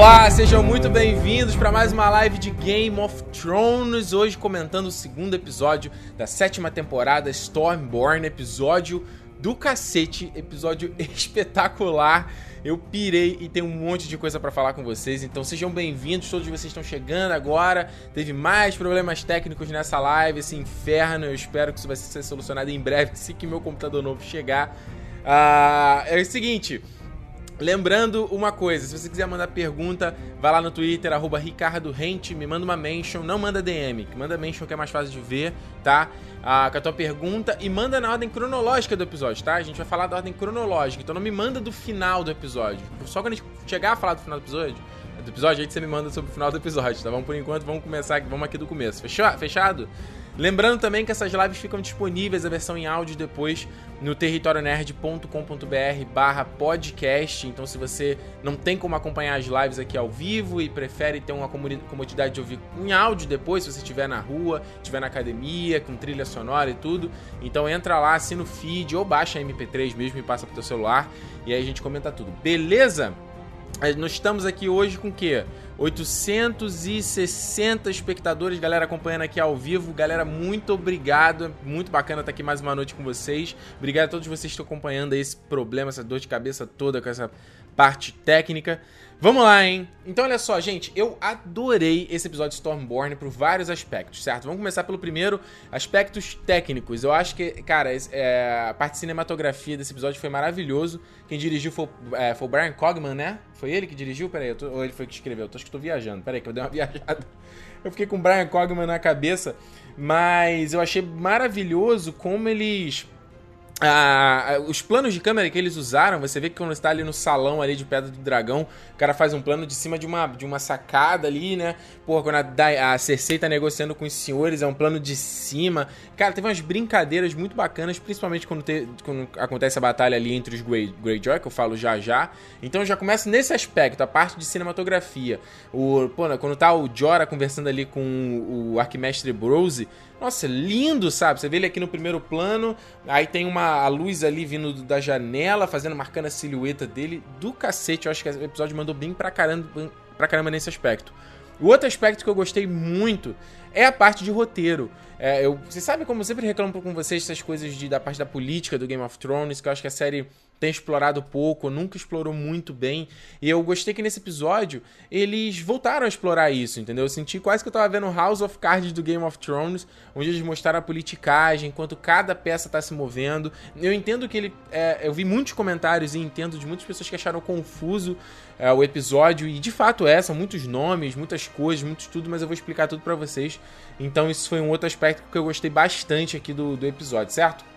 Olá, sejam muito bem-vindos para mais uma live de Game of Thrones. Hoje comentando o segundo episódio da sétima temporada, Stormborn, episódio do cacete, episódio espetacular. Eu pirei e tenho um monte de coisa para falar com vocês, então sejam bem-vindos. Todos vocês estão chegando agora. Teve mais problemas técnicos nessa live, esse inferno. Eu espero que isso vai ser solucionado em breve, assim que meu computador novo chegar. Ah, é o seguinte. Lembrando uma coisa, se você quiser mandar pergunta, vai lá no Twitter, arroba me manda uma mention, não manda DM, manda mention que é mais fácil de ver, tá? Ah, com a tua pergunta e manda na ordem cronológica do episódio, tá? A gente vai falar da ordem cronológica, então não me manda do final do episódio. Só quando a gente chegar a falar do final do episódio, do episódio, aí você me manda sobre o final do episódio, tá? Vamos por enquanto, vamos começar vamos aqui do começo. Fechou? Fechado? Lembrando também que essas lives ficam disponíveis, a versão em áudio depois, no territorionerd.com.br barra podcast. Então se você não tem como acompanhar as lives aqui ao vivo e prefere ter uma comodidade de ouvir em áudio depois, se você estiver na rua, estiver na academia, com trilha sonora e tudo, então entra lá, assina o feed ou baixa a MP3 mesmo e passa pro teu celular e aí a gente comenta tudo. Beleza? Nós estamos aqui hoje com o quê? 860 espectadores, galera acompanhando aqui ao vivo. Galera, muito obrigado. Muito bacana estar aqui mais uma noite com vocês. Obrigado a todos vocês que estão acompanhando esse problema, essa dor de cabeça toda com essa parte técnica. Vamos lá, hein? Então, olha só, gente, eu adorei esse episódio de Stormborn por vários aspectos, certo? Vamos começar pelo primeiro, aspectos técnicos. Eu acho que, cara, é, a parte de cinematografia desse episódio foi maravilhoso. Quem dirigiu foi, é, foi o Brian Cogman, né? Foi ele que dirigiu? Peraí, tô, ou ele foi que escreveu? Eu acho que tô viajando. Peraí, que eu dei uma viajada. Eu fiquei com o Brian Cogman na cabeça, mas eu achei maravilhoso como eles os planos de câmera que eles usaram, você vê que quando está ali no salão ali de Pedra do Dragão, o cara faz um plano de cima de uma, de uma sacada ali, né? Porra, quando a, a Cersei tá negociando com os senhores, é um plano de cima. Cara, teve umas brincadeiras muito bacanas, principalmente quando, te, quando acontece a batalha ali entre os Grey, Greyjoy, que eu falo já já. Então já começa nesse aspecto, a parte de cinematografia. O, pô, quando tá o Jorah conversando ali com o Arquimestre Brose, nossa, lindo, sabe? Você vê ele aqui no primeiro plano, aí tem uma a luz ali vindo da janela, fazendo, marcando a silhueta dele. Do cacete, eu acho que o episódio mandou bem pra caramba, pra caramba nesse aspecto. O outro aspecto que eu gostei muito é a parte de roteiro. É, eu, você sabe como eu sempre reclamo com vocês essas coisas de, da parte da política do Game of Thrones, que eu acho que a série tem explorado pouco, nunca explorou muito bem. E eu gostei que nesse episódio eles voltaram a explorar isso, entendeu? Eu senti quase que eu tava vendo House of Cards do Game of Thrones, onde eles mostraram a politicagem, enquanto cada peça tá se movendo. Eu entendo que ele. É, eu vi muitos comentários e entendo de muitas pessoas que acharam confuso é, o episódio, e de fato é, são muitos nomes, muitas coisas, muito tudo, mas eu vou explicar tudo para vocês. Então, isso foi um outro aspecto que eu gostei bastante aqui do, do episódio, certo?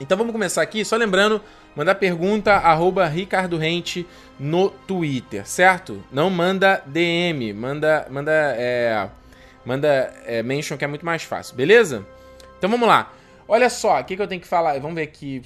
Então vamos começar aqui, só lembrando, mandar pergunta arroba Ricardo Rente no Twitter, certo? Não manda DM, manda manda é, manda é, mention que é muito mais fácil, beleza? Então vamos lá. Olha só, o que, que eu tenho que falar? Vamos ver aqui.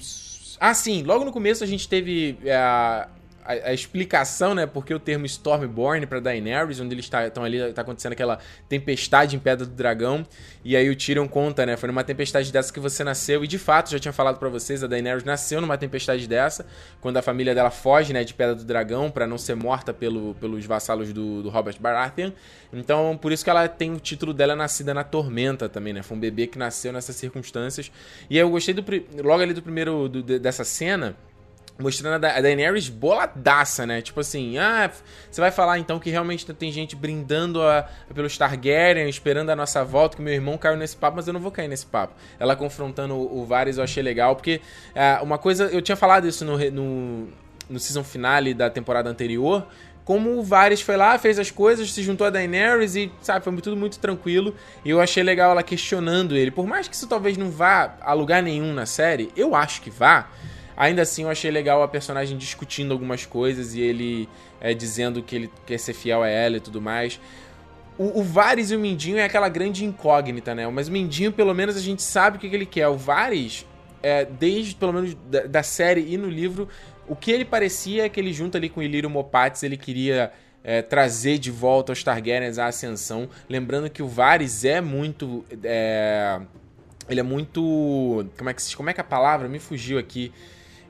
Ah, sim, logo no começo a gente teve é, a, a, explicação, né, porque o termo Stormborn para Daenerys, onde eles estão ali, tá acontecendo aquela tempestade em Pedra do Dragão, e aí o Tyrion conta, né, foi numa tempestade dessa que você nasceu, e de fato, já tinha falado para vocês, a Daenerys nasceu numa tempestade dessa, quando a família dela foge, né, de Pedra do Dragão para não ser morta pelo, pelos vassalos do, do Robert Baratheon, então por isso que ela tem o título dela Nascida na Tormenta também, né, foi um bebê que nasceu nessas circunstâncias, e aí eu gostei do, logo ali do primeiro, do, dessa cena, mostrando a Daenerys boladaça, né? Tipo assim, ah, você vai falar então que realmente tem gente brindando a, pelos Targaryen, esperando a nossa volta, que meu irmão caiu nesse papo, mas eu não vou cair nesse papo. Ela confrontando o, o Varys eu achei legal, porque é, uma coisa, eu tinha falado isso no, no, no season finale da temporada anterior, como o Varys foi lá, fez as coisas, se juntou a Daenerys e, sabe, foi tudo muito tranquilo. E eu achei legal ela questionando ele. Por mais que isso talvez não vá a lugar nenhum na série, eu acho que vá. Ainda assim, eu achei legal a personagem discutindo algumas coisas e ele é, dizendo que ele quer ser fiel a ela e tudo mais. O, o Varys e o Mindinho é aquela grande incógnita, né? Mas o Mindinho, pelo menos, a gente sabe o que, que ele quer. O Varys, é, desde, pelo menos, da, da, série e no livro, o que ele parecia é que ele, junto ali com o Ilírio Mopatis, ele queria... É, trazer de volta os Targaryens à ascensão. Lembrando que o Varys é muito. É, ele é muito. Como é, que, como é que é a palavra? Me fugiu aqui.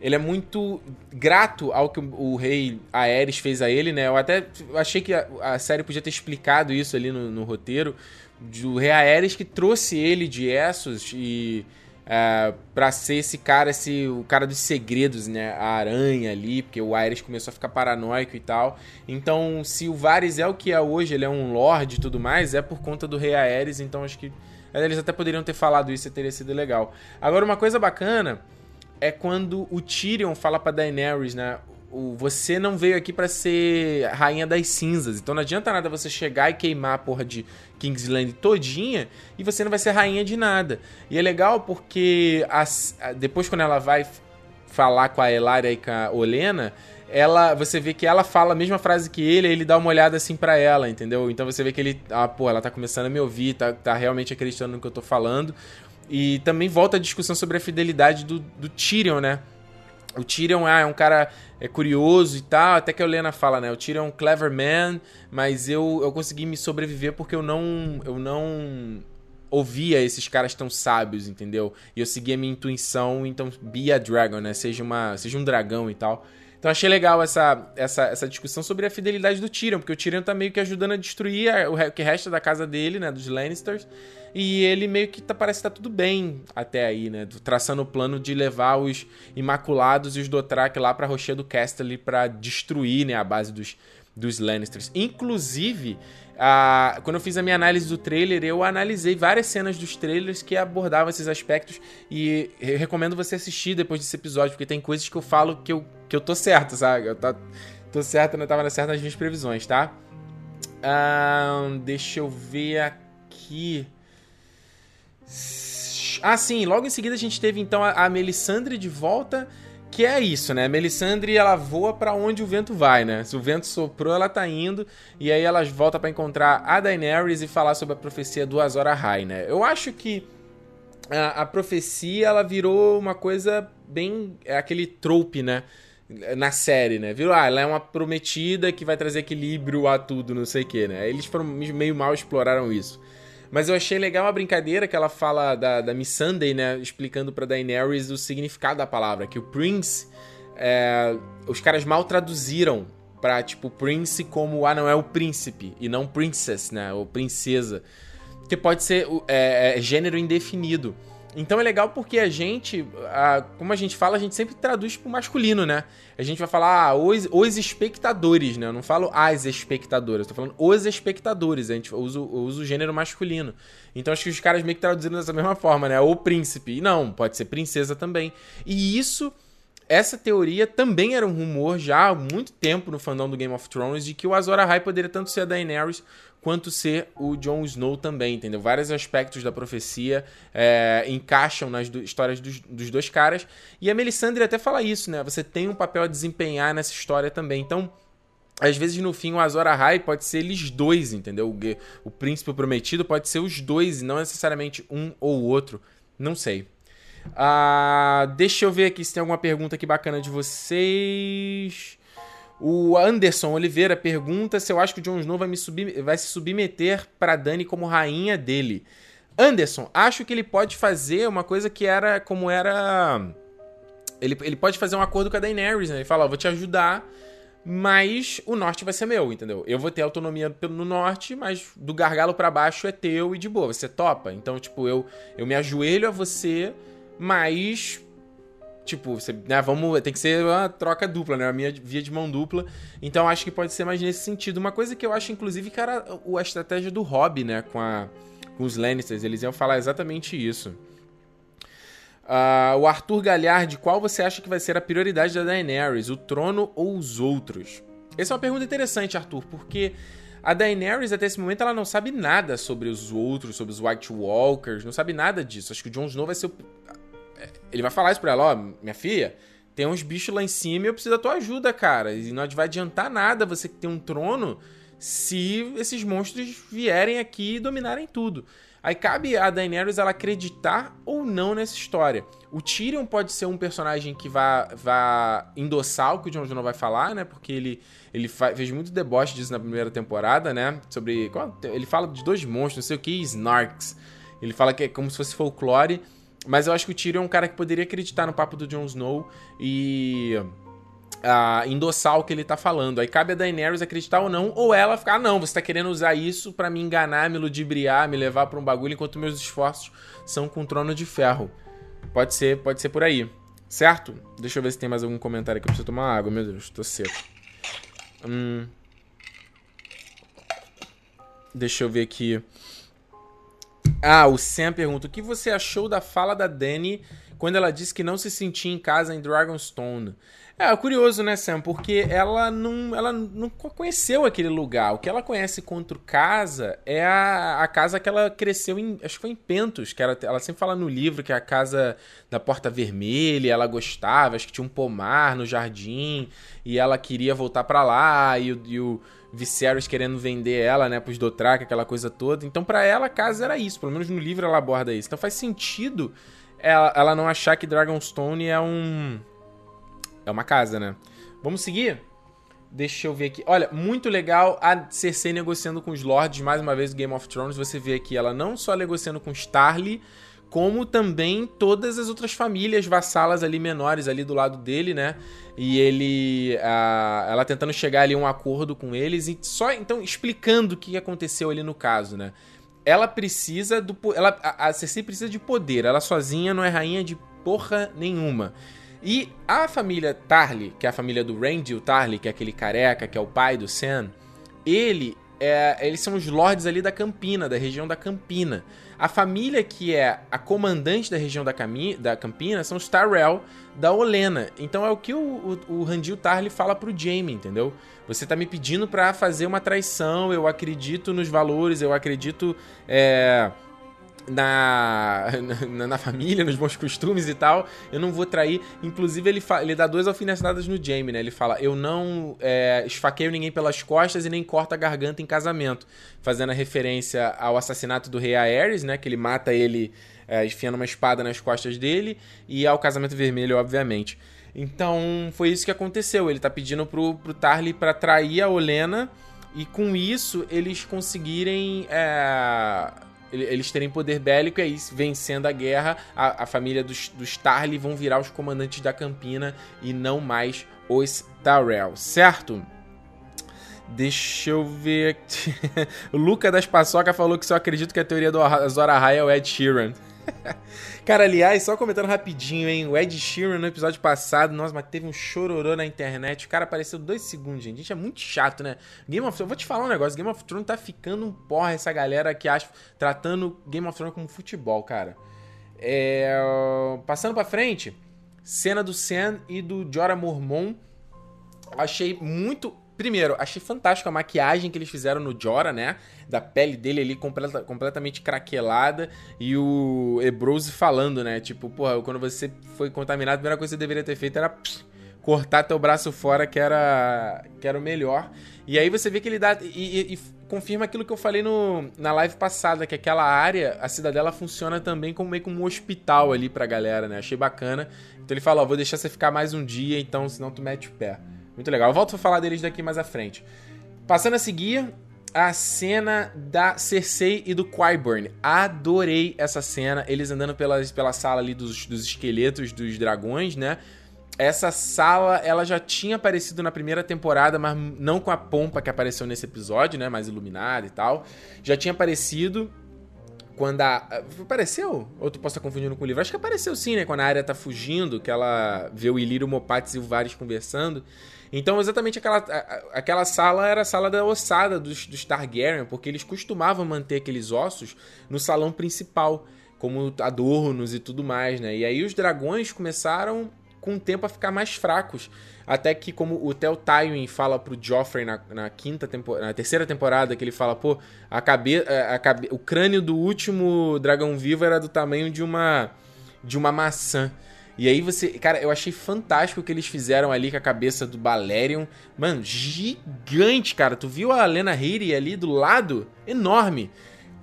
Ele é muito grato ao que o, rei Aerys fez a ele, né? Eu até achei que a, a série podia ter explicado isso ali no, no roteiro, do rei Aerys que trouxe ele de Essos e uh, pra ser esse cara, esse, o cara dos segredos, né? A aranha ali, porque o Ares começou a ficar paranoico e tal. Então, se o Varys é o que é hoje, ele é um lord e tudo mais, é por conta do rei Aerys, então acho que eles até poderiam ter falado isso e teria sido legal. Agora, uma coisa bacana é quando o Tyrion fala pra Daenerys, né? o, você não veio aqui para ser rainha das cinzas. Então não adianta nada você chegar e queimar a porra de Kingsland todinha e você não vai ser rainha de nada. E é legal porque as, depois quando ela vai falar com a Elaria e com a Olena, ela, você vê que ela fala a mesma frase que ele, ele dá uma olhada assim para ela, entendeu? Então você vê que ele, ah, pô, ela tá começando a me ouvir, tá, tá realmente acreditando no que eu tô falando. E também volta a discussão sobre a fidelidade do, do Tyrion, né? O Tyrion ah, é um cara é curioso e tal, até que a Helena fala, né? O Tyrion é um clever man, mas eu, eu consegui me sobreviver porque eu não eu não ouvia esses caras tão sábios, entendeu? E eu seguia minha intuição, então be a dragon, né? Seja uma seja um dragão e tal. Então achei legal essa, essa, essa discussão sobre a fidelidade do Tyrion, porque o Tyrion tá meio que ajudando a destruir a, o que resta da casa dele, né, dos Lannisters, e ele meio que tá, parece que tá tudo bem até aí, né, traçando o plano de levar os Imaculados e os Dothraki lá pra Rochedo do Casterly pra destruir, né, a base dos, dos Lannisters. Inclusive, ah, quando eu fiz a minha análise do trailer, eu analisei várias cenas dos trailers que abordavam esses aspectos e recomendo você assistir depois desse episódio, porque tem coisas que eu falo que eu, que eu tô certo, sabe? Eu tô, tô certo, eu tava certo nas minhas previsões, tá? Ah, deixa eu ver aqui. Ah, sim, logo em seguida a gente teve então a, a Melisandre de volta que é isso, né? Melisandre, ela voa para onde o vento vai, né? Se o vento soprou, ela tá indo. E aí ela volta para encontrar a Daenerys e falar sobre a profecia do Azor Ahai, né? Eu acho que a, a, profecia, ela virou uma coisa bem... É aquele trope, né? Na série, né? Virou, ah, ela é uma prometida que vai trazer equilíbrio a tudo, não sei o que, né? Eles foram meio mal exploraram isso. Mas eu achei legal a brincadeira que ela fala da, da Miss Sunday, né? Explicando pra Daenerys o significado da palavra. Que o Prince. É, os caras mal traduziram pra, tipo, Prince como, ah, não, é o príncipe. E não Princess, né? Ou princesa. Que pode ser é, é, gênero indefinido. Então é legal porque a gente, a, como a gente fala, a gente sempre traduz pro masculino, né? A gente vai falar ah, os, os espectadores, né? Eu não falo as espectadoras, eu tô falando os espectadores. A gente usa, o gênero masculino. Então acho que os caras meio que traduziram dessa mesma forma, né? O príncipe. E não, pode ser princesa também. E isso essa teoria também era um rumor já há muito tempo no fandom do Game of Thrones de que o Azor Ahai poderia tanto ser a Daenerys quanto ser o Jon Snow também, entendeu? Vários aspectos da profecia é, encaixam nas do, histórias dos, dos, dois caras. E a Melisandre até fala isso, né? Você tem um papel a desempenhar nessa história também. Então, às vezes no fim o Azor Ahai pode ser eles dois, entendeu? O, o príncipe prometido pode ser os dois e não necessariamente um ou outro. Não sei. Uh, deixa eu ver aqui se tem alguma pergunta aqui bacana de vocês. O Anderson Oliveira pergunta se eu acho que o Jon Snow vai, me vai se submeter para Dani como rainha dele. Anderson, acho que ele pode fazer uma coisa que era como era. Ele, ele pode fazer um acordo com a Daenerys, né? Ele fala: Ó, vou te ajudar, mas o norte vai ser meu, entendeu? Eu vou ter autonomia no norte, mas do gargalo para baixo é teu e de boa, você topa. Então, tipo, eu, eu me ajoelho a você, mas tipo, você, né, vamos, tem que ser uma troca dupla, né? A minha via de mão dupla. Então acho que pode ser mais nesse sentido. Uma coisa que eu acho, inclusive, era a estratégia do Hobby, né? Com, a, com os Lannisters. Eles iam falar exatamente isso. Uh, o Arthur Galhard, qual você acha que vai ser a prioridade da Daenerys? O trono ou os outros? Essa é uma pergunta interessante, Arthur, porque a Daenerys, até esse momento, ela não sabe nada sobre os outros, sobre os White Walkers, não sabe nada disso. Acho que o Jon Snow vai ser o ele vai falar isso pra ela, ó, minha filha, tem uns bichos lá em cima e eu preciso da tua ajuda, cara. E não vai adiantar nada você que tem um trono se esses monstros vierem aqui e dominarem tudo. Aí cabe a Daenerys ela acreditar ou não nessa história. O Tyrion pode ser um personagem que vá, vá endossar o que o Jon Snow vai falar, né? Porque ele, ele fez muito deboche disso na primeira temporada, né? Sobre. Ele fala de dois monstros, não sei o que, Snarks. Ele fala que é como se fosse folclore. Mas eu acho que o Tyrion é um cara que poderia acreditar no papo do Jon Snow e uh, endossar o que ele tá falando. Aí cabe a Daenerys acreditar ou não, ou ela ficar, ah, não, você tá querendo usar isso para me enganar, me ludibriar, me levar para um bagulho, enquanto meus esforços são com o trono de ferro. Pode ser, pode ser por aí. Certo? Deixa eu ver se tem mais algum comentário aqui. Eu preciso tomar água, meu Deus, tô seco. Hum. Deixa eu ver aqui. Ah, o Sam pergunta: o que você achou da fala da Dani quando ela disse que não se sentia em casa em Dragonstone? É, curioso, né, Sam? Porque ela não, ela não conheceu aquele lugar. O que ela conhece contra casa é a, a casa que ela cresceu em. Acho que foi em Pentos, que era, ela sempre fala no livro que é a casa da Porta Vermelha, ela gostava, acho que tinha um pomar no jardim, e ela queria voltar para lá, e, e o Viserys querendo vender ela, né, pros Dothraki, aquela coisa toda. Então, para ela, a casa era isso. Pelo menos no livro ela aborda isso. Então faz sentido ela, ela não achar que Dragonstone é um é uma casa, né? Vamos seguir? Deixa eu ver aqui. Olha, muito legal a Cersei negociando com os lords, mais uma vez, Game of Thrones. Você vê aqui ela não só negociando com Starly, como também todas as outras famílias vassalas ali menores ali do lado dele, né? E ele, a, ela tentando chegar ali a um acordo com eles e só então explicando o que aconteceu ali no caso, né? Ela precisa do, ela, a Cersei precisa de poder. Ela sozinha não é rainha de porra nenhuma. E a família Tarly, que é a família do Randall Tarly, que é aquele careca, que é o pai do Sam, ele é, eles são os lords ali da Campina, da região da Campina. A família que é a comandante da região da, Cami, da Campina são os Tyrell da Olena. Então é o que o, o, o Randil Tarly fala pro Jaime, entendeu? Você tá me pedindo para fazer uma traição, eu acredito nos valores, eu acredito é, na, na, na, família, nos bons costumes e tal, eu não vou trair. Inclusive, ele, ele dá duas alfinetadas no Jamie, né? Ele fala: Eu não é, esfaqueio ninguém pelas costas e nem corto a garganta em casamento. Fazendo a referência ao assassinato do rei Aerys, né? Que ele mata ele é, enfiando uma espada nas costas dele, e ao casamento vermelho, obviamente. Então, foi isso que aconteceu. Ele tá pedindo pro, pro Tarly para trair a Olena. E com isso, eles conseguirem. É eles terem poder bélico e aí, vencendo a guerra, a, a família dos, dos Tarly vão virar os comandantes da Campina e não mais os Tyrell, certo? Deixa eu ver. o Luca das Paçoca falou que só acredito que a teoria do Zora High é Ed Sheeran. Cara, aliás, só comentando rapidinho, hein? O Ed Sheeran no episódio passado, nossa, mas teve um chororô na internet. O cara apareceu dois segundos, gente. Gente, é muito chato, né? Game of Thrones, eu vou te falar um negócio. Game of Thrones tá ficando um porra essa galera que acha. tratando Game of Thrones como futebol, cara. É... Passando pra frente, cena do Sam e do Jorah Mormon. Achei muito Primeiro, achei fantástico a maquiagem que eles fizeram no Jora, né? Da pele dele ali completa, completamente craquelada. E o Ebrose falando, né? Tipo, porra, quando você foi contaminado, a primeira coisa que você deveria ter feito era pss, cortar teu braço fora, que era, que era o melhor. E aí você vê que ele dá. E, e, e, confirma aquilo que eu falei no, na live passada, que aquela área, a cidadela funciona também como meio como um hospital ali pra galera, né? Achei bacana. Então ele fala, ó, vou deixar você ficar mais um dia, então senão tu mete o pé. Muito legal. Eu volto a falar deles daqui mais à frente. Passando a seguir, a cena da Cersei e do Qyburn. Adorei essa cena. Eles andando pela, pela sala ali dos, dos esqueletos dos dragões, né? Essa sala, ela já tinha aparecido na primeira temporada, mas não com a pompa que apareceu nesse episódio, né? Mais iluminada e tal. Já tinha aparecido quando a. Apareceu? Ou tu posso estar confundindo com o livro? Acho que apareceu sim, né? Quando a área tá fugindo, que ela vê o Ilírio Mopatis e o Varys conversando. Então, exatamente aquela, aquela sala era a sala da ossada dos, dos Targaryen, porque eles costumavam manter aqueles ossos no salão principal, como adornos e tudo mais, né? E aí os dragões começaram com o tempo a ficar mais fracos. Até que, como o Tel Tywin fala pro Joffrey na, na quinta temporada, na terceira temporada, que ele fala, pô, a cabe, a, cabe, o crânio do último dragão vivo era do tamanho de uma de uma maçã. E aí você. Cara, eu achei fantástico o que eles fizeram ali com a cabeça do Balerion. Mano, gigante, cara. Tu viu a Lena Headey ali do lado? Enorme.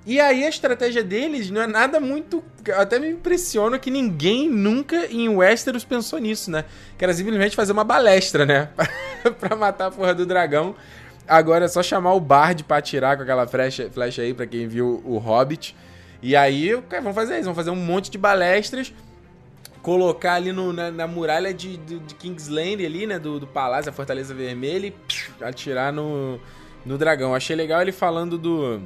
E aí a estratégia deles não é nada muito. Até me impressiona que ninguém nunca em Westeros pensou nisso, né? Que era simplesmente fazer uma balestra, né? pra matar a porra do dragão. Agora é só chamar o Bard pra atirar com aquela flecha, flecha aí, pra quem viu o Hobbit. E aí, cara, vão fazer isso, vão fazer um monte de balestras, colocar ali no, na, na, muralha de, de, de Kingsland ali, né, do, do palácio, a Fortaleza Vermelha, e psh, atirar no, no dragão. Achei legal ele falando do...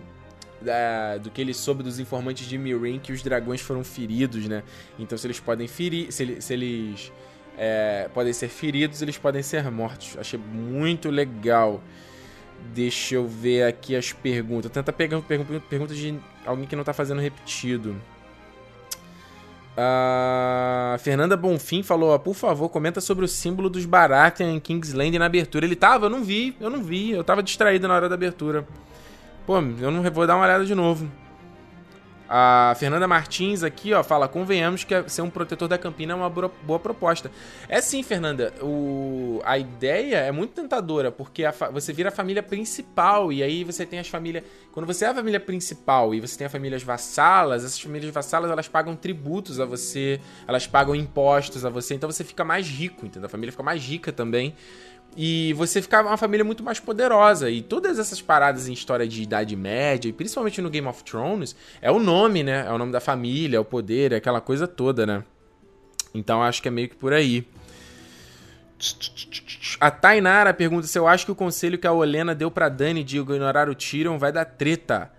Da, do que ele soube dos informantes de Mirin que os dragões foram feridos, né? Então se eles podem ferir, se, se eles é, podem ser feridos, eles podem ser mortos. Achei muito legal. Deixa eu ver aqui as perguntas. Tenta pegar perguntas de alguém que não tá fazendo repetido. A Fernanda Bonfim falou: por favor, comenta sobre o símbolo dos Baratheon em Kingsland na abertura. Ele tava? Eu não vi, eu não vi. Eu tava distraído na hora da abertura. Pô, eu não vou dar uma olhada de novo. A Fernanda Martins aqui, ó, fala: convenhamos que ser um protetor da Campina é uma boa proposta. É sim, Fernanda. O... A ideia é muito tentadora, porque fa... você vira a família principal, e aí você tem as famílias. Quando você é a família principal e você tem as famílias vassalas, essas famílias vassalas elas pagam tributos a você, elas pagam impostos a você, então você fica mais rico, entendeu? A família fica mais rica também. E você ficava uma família muito mais poderosa. E todas essas paradas em história de Idade Média, e principalmente no Game of Thrones, é o nome, né? É o nome da família, é o poder, é aquela coisa toda, né? Então acho que é meio que por aí. A Tainara pergunta se eu acho que o conselho que a Olena deu pra Dani de ignorar o Tyrion vai dar treta.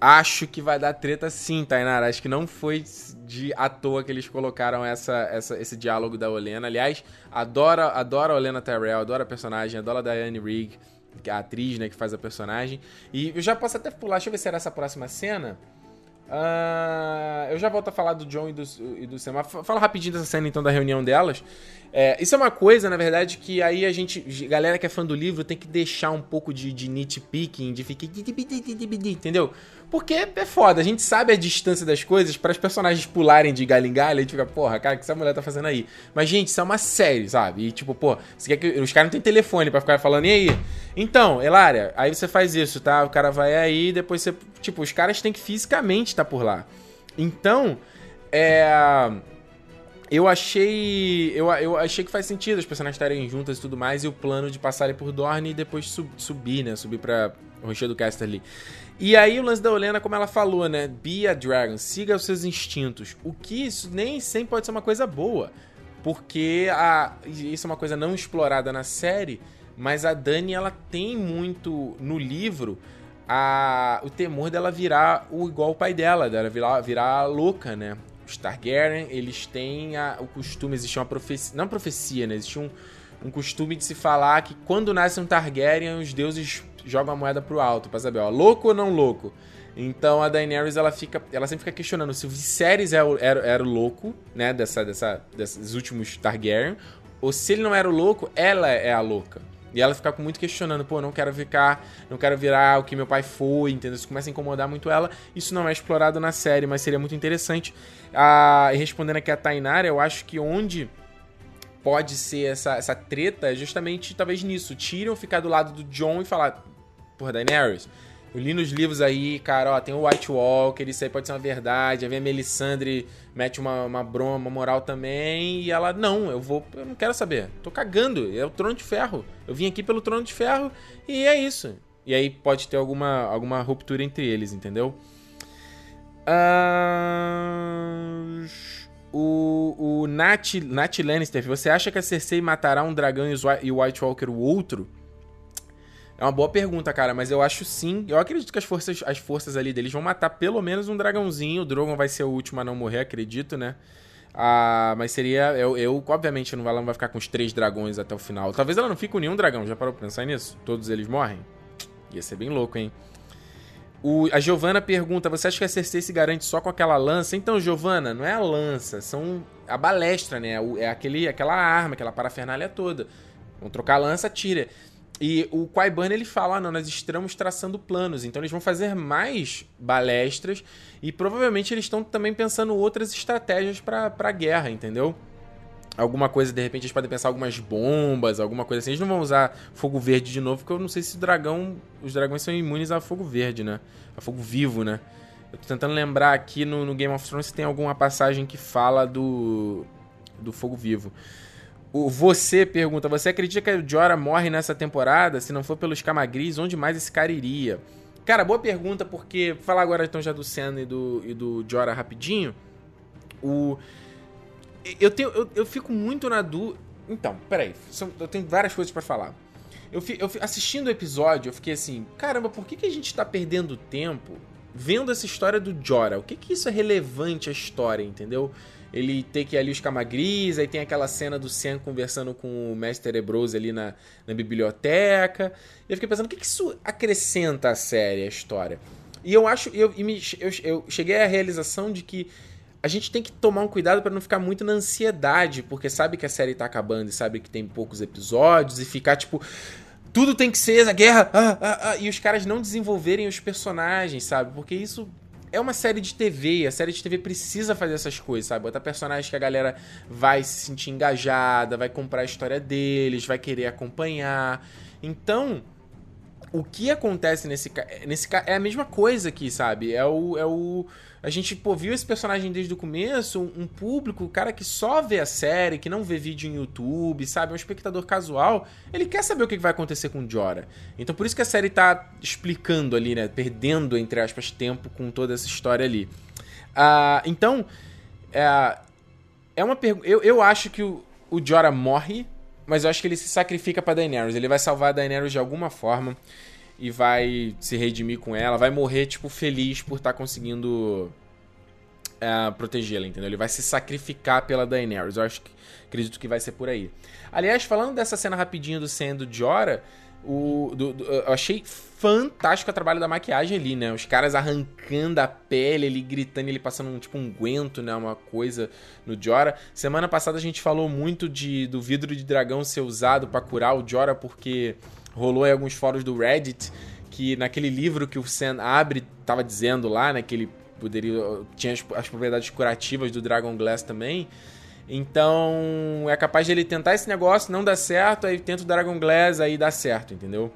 Acho que vai dar treta sim, Tainara. Acho que não foi de à toa que eles colocaram essa, essa, esse diálogo da Olena. Aliás, adoro, adoro a Olena Tyrell, adoro a personagem, adoro a Diane Rigg, a atriz né, que faz a personagem. E eu já posso até pular, deixa eu ver se era essa próxima cena. Uh, eu já volto a falar do John e do, e do Sam. Fala rapidinho dessa cena então da reunião delas. É, isso é uma coisa, na verdade, que aí a gente. Galera que é fã do livro tem que deixar um pouco de, de nitpicking, de ficar. Entendeu? Porque é foda, a gente sabe a distância das coisas para os personagens pularem de galho em galho, a gente fica, porra, cara, o que essa mulher tá fazendo aí? Mas, gente, isso é uma série, sabe? E tipo, pô, você quer que. Os caras não têm telefone para ficar falando, e aí? Então, Elária, aí você faz isso, tá? O cara vai aí, depois você. Tipo, os caras têm que fisicamente estar tá por lá. Então, é eu achei. Eu, eu achei que faz sentido as personagens estarem juntas e tudo mais, e o plano de passarem por Dorne e depois sub, subir, né? Subir pra Rochedo do Casterly. E aí o lance da Olena, como ela falou, né? Be a dragon, siga os seus instintos. O que isso nem sempre pode ser uma coisa boa. Porque a, isso é uma coisa não explorada na série, mas a Dani ela tem muito no livro a, o temor dela virar o igual o pai dela, dela virar, virar louca, né? Os Targaryen, eles têm a, o costume, existe uma profecia, não profecia, né? Existe um, um costume de se falar que quando nasce um Targaryen, os deuses jogam a moeda pro alto pra saber, ó, louco ou não louco. Então a Daenerys ela fica, ela sempre fica questionando se o Viserys era, é era, era o louco, né, dessa, dessa, desses últimos Targaryen, ou se ele não era o louco, ela é a louca. E ela fica muito questionando, pô, não quero ficar, não quero virar o que meu pai foi, entendeu? Isso começa a incomodar muito ela. Isso não é explorado na série, mas seria muito interessante. Ah, respondendo aqui a Tainara, eu acho que onde pode ser essa, essa treta é justamente talvez nisso. Tyrion ficar do lado do John e falar, porra, Daenerys, eu li nos livros aí, cara, ó, tem o White Walker, isso aí pode ser uma verdade. Aí vem a Melisandre, mete uma, uma broma, uma moral também, e ela, não, eu vou, eu não quero saber. Tô cagando, é o Trono de Ferro. Eu vim aqui pelo Trono de Ferro e é isso. E aí pode ter alguma, alguma ruptura entre eles, entendeu? Uh, o o Nat, Nat Lannister, você acha que a Cersei matará um dragão e o White Walker o outro? É uma boa pergunta, cara, mas eu acho sim. Eu acredito que as forças, as forças ali deles vão matar pelo menos um dragãozinho. O Drogon vai ser o último a não morrer, acredito, né? Ah, mas seria. Eu, eu obviamente, não vai, não vai ficar com os três dragões até o final. Talvez ela não fique com nenhum dragão. Já parou pra pensar nisso? Todos eles morrem? Ia ser bem louco, hein? O, a Giovana pergunta: Você acha que a Cersei se garante só com aquela lança? Então, Giovana, não é a lança, são a balestra, né? É aquele, aquela arma, aquela parafernália toda. Vão trocar a lança, tira. E o Qui-Ban ele fala: ah, não, nós estamos traçando planos, então eles vão fazer mais balestras e provavelmente eles estão também pensando outras estratégias para a guerra, entendeu? Alguma coisa, de repente, eles podem pensar algumas bombas, alguma coisa assim. Eles não vão usar fogo verde de novo, porque eu não sei se o dragão. Os dragões são imunes a fogo verde, né? A fogo vivo, né? Eu tô tentando lembrar aqui no, no Game of Thrones se tem alguma passagem que fala do. do fogo vivo. O você pergunta: Você acredita que o Jorah morre nessa temporada? Se não for pelos Camagris, onde mais esse cara iria? Cara, boa pergunta, porque. Falar agora então já do Senna e do, e do Jora rapidinho. O. Eu, tenho, eu, eu fico muito na dúvida. Então, peraí. Eu tenho várias coisas para falar. Eu, eu assistindo o episódio, eu fiquei assim, caramba, por que, que a gente tá perdendo tempo vendo essa história do Jora? O que que isso é relevante à história, entendeu? Ele tem que ir ali os camagris, aí tem aquela cena do Sen conversando com o Mestre Ebrose ali na, na biblioteca. E eu fiquei pensando, o que, que isso acrescenta à série, à história? E eu acho, eu, eu, eu cheguei à realização de que a gente tem que tomar um cuidado para não ficar muito na ansiedade, porque sabe que a série tá acabando e sabe que tem poucos episódios e ficar tipo. Tudo tem que ser a guerra, ah, ah, ah, e os caras não desenvolverem os personagens, sabe? Porque isso é uma série de TV, a série de TV precisa fazer essas coisas, sabe? Botar personagens que a galera vai se sentir engajada, vai comprar a história deles, vai querer acompanhar. Então, o que acontece nesse nesse é a mesma coisa aqui, sabe? É o é o a gente pô, viu esse personagem desde o começo, um, público, o cara que só vê a série, que não vê vídeo em YouTube, sabe, um espectador casual, ele quer saber o que vai acontecer com o Jora. Então por isso que a série tá explicando ali, né, perdendo entre aspas tempo com toda essa história ali. Uh, então é, é uma pergunta. Eu, eu acho que o, o Jora morre mas eu acho que ele se sacrifica para Daenerys. Ele vai salvar a Daenerys de alguma forma e vai se redimir com ela, vai morrer tipo feliz por estar tá conseguindo uh, protegê-la, entendeu? Ele vai se sacrificar pela Daenerys. Eu acho que acredito que vai ser por aí. Aliás, falando dessa cena rapidinho do sendo Jora, o, do, do, eu achei fantástico o trabalho da maquiagem ali, né? Os caras arrancando a pele, ele gritando, ele passando um, tipo um guento, né? Uma coisa no Jora. Semana passada a gente falou muito de, do vidro de dragão ser usado para curar o Jora, porque rolou em alguns fóruns do Reddit que naquele livro que o Sam abre, tava dizendo lá, né? Que ele poderia. tinha as, as propriedades curativas do Dragon Glass também. Então é capaz de ele tentar esse negócio, não dá certo, aí tenta o Dragon Glass, aí dá certo, entendeu?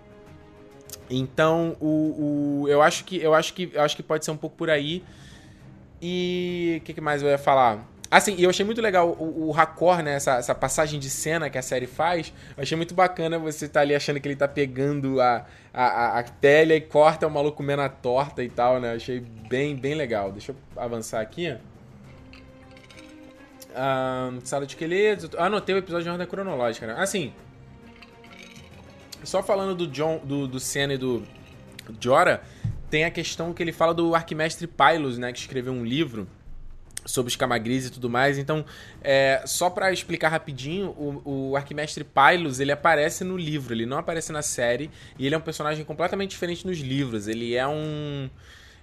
Então o, o eu acho que eu acho que eu acho que pode ser um pouco por aí. E o que, que, mais eu ia falar? Assim, eu achei muito legal o, o raccord, né? Essa, essa, passagem de cena que a série faz. Eu achei muito bacana você tá ali achando que ele tá pegando a, a, a pele e corta o maluco comendo a torta e tal, né? Eu achei bem, bem legal. Deixa eu avançar aqui. Um, sala de esqueletos. Anotei o episódio de ordem cronológica, né? Assim. Só falando do John, do, do Senna e do Jora, tem a questão que ele fala do Arquimestre Pylos, né? Que escreveu um livro sobre os Camagris e tudo mais. Então, é, só para explicar rapidinho, o, o Arquimestre Pylos, ele aparece no livro, ele não aparece na série, e ele é um personagem completamente diferente nos livros. Ele é um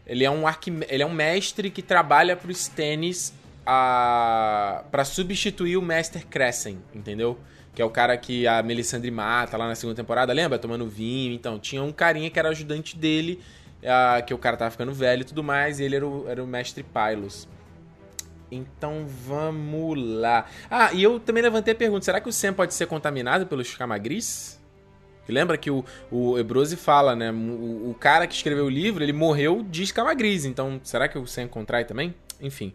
ele é um ele é um mestre que trabalha para os Stannis a para substituir o Master Crescent, entendeu? Que é o cara que a Melisandre mata lá na segunda temporada, lembra? Tomando vinho. Então, tinha um carinha que era ajudante dele, que o cara tava ficando velho e tudo mais, e ele era o, era o Mestre Pylos. Então vamos lá. Ah, e eu também levantei a pergunta: será que o Sam pode ser contaminado pelos camagris? Lembra que o, o Ebrose fala, né? O, o, cara que escreveu o livro, ele morreu de escamagris. Então, será que o Sam contrai também? Enfim.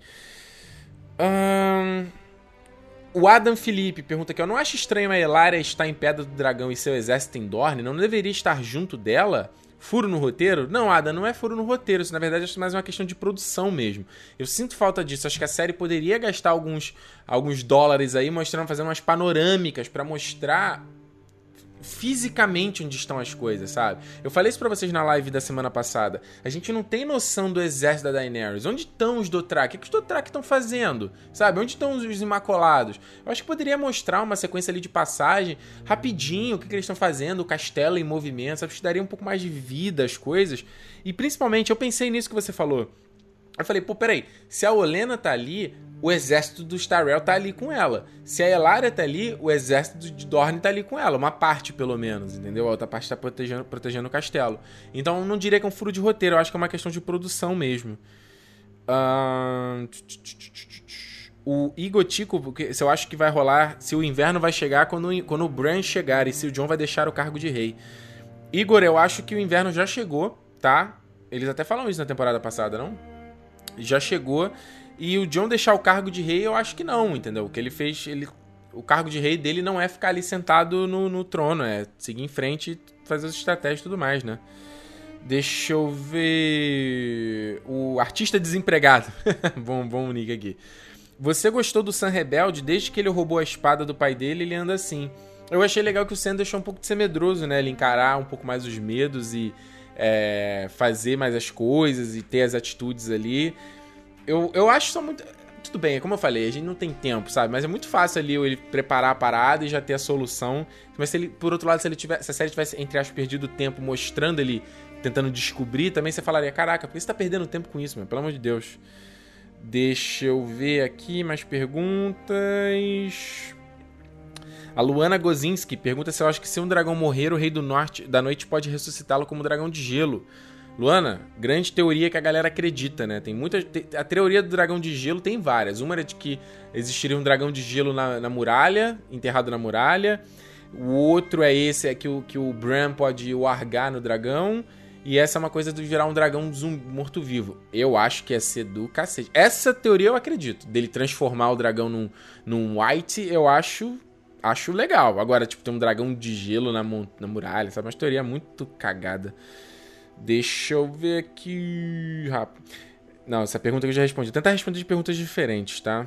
O Adam Felipe pergunta aqui: Eu não acho estranho a Elaria estar em Pedra do Dragão e seu exército em Dorne? Não deveria estar junto dela? Furo no roteiro? Não, Adam, não é furo no roteiro. Isso, na verdade, é mais uma questão de produção mesmo. Eu sinto falta disso. Acho que a série poderia gastar alguns, alguns dólares aí mostrando, fazendo umas panorâmicas para mostrar fisicamente onde estão as coisas, sabe? Eu falei isso pra vocês na live da semana passada. A gente não tem noção do exército da Daenerys. Onde estão os Dothraki? O que os Dothraki estão fazendo? Sabe? Onde estão os Imacolados? Eu acho que poderia mostrar uma sequência ali de passagem, rapidinho, o que, que eles estão fazendo, o castelo em movimento, sabe? Que daria um pouco mais de vida às coisas. E principalmente, eu pensei nisso que você falou. Eu falei, pô, peraí, se a Olena tá ali, o exército do Starrell tá ali com ela. Se a Elaria tá ali, o exército de Dorne tá ali com ela. Uma parte, pelo menos, entendeu? A outra parte tá protegendo, protegendo o castelo. Então, eu não diria que é um furo de roteiro. Eu acho que é uma questão de produção mesmo. O Igor Tico, se eu acho que vai rolar, se o inverno vai chegar quando, quando o Bran chegar e se o John vai deixar o cargo de rei. Igor, eu acho que o inverno já chegou, tá? Eles até falam isso na temporada passada, não? Já chegou e o John deixar o cargo de rei, eu acho que não, entendeu? O que ele fez, ele, o cargo de rei dele não é ficar ali sentado no, no trono, é seguir em frente e fazer as estratégias e tudo mais, né? Deixa eu ver. O artista desempregado. bom, bom nick aqui. Você gostou do Sam Rebelde? Desde que ele roubou a espada do pai dele, ele anda assim. Eu achei legal que o Sam deixou um pouco de ser medroso, né? Ele encarar um pouco mais os medos e é, fazer mais as coisas e ter as atitudes ali. Eu, eu acho só muito. Tudo bem, é como eu falei, a gente não tem tempo, sabe? Mas é muito fácil ali ele preparar a parada e já ter a solução. Mas se ele, por outro lado, se ele tivesse, se a série tivesse, entre aspas, perdido tempo mostrando ele tentando descobrir, também você falaria: caraca, por que você tá perdendo tempo com isso, meu? Pelo amor de Deus. Deixa eu ver aqui mais perguntas. A Luana Gozinski pergunta se eu acho que se um dragão morrer, o rei do norte da noite pode ressuscitá-lo como dragão de gelo. Luana, grande teoria que a galera acredita, né? Tem muita. A teoria do dragão de gelo tem várias. Uma era de que existiria um dragão de gelo na, na muralha, enterrado na muralha. O outro é esse, é que o, que o Bran pode largar no dragão. E essa é uma coisa de virar um dragão morto-vivo. Eu acho que ia ser do cacete. Essa teoria eu acredito. Dele transformar o dragão num, num white, eu acho acho legal. Agora, tipo, ter um dragão de gelo na, na muralha, sabe? Uma teoria muito cagada. Deixa eu ver aqui. Rápido. Não, essa pergunta que eu já respondi. Vou tentar responder de perguntas diferentes, tá?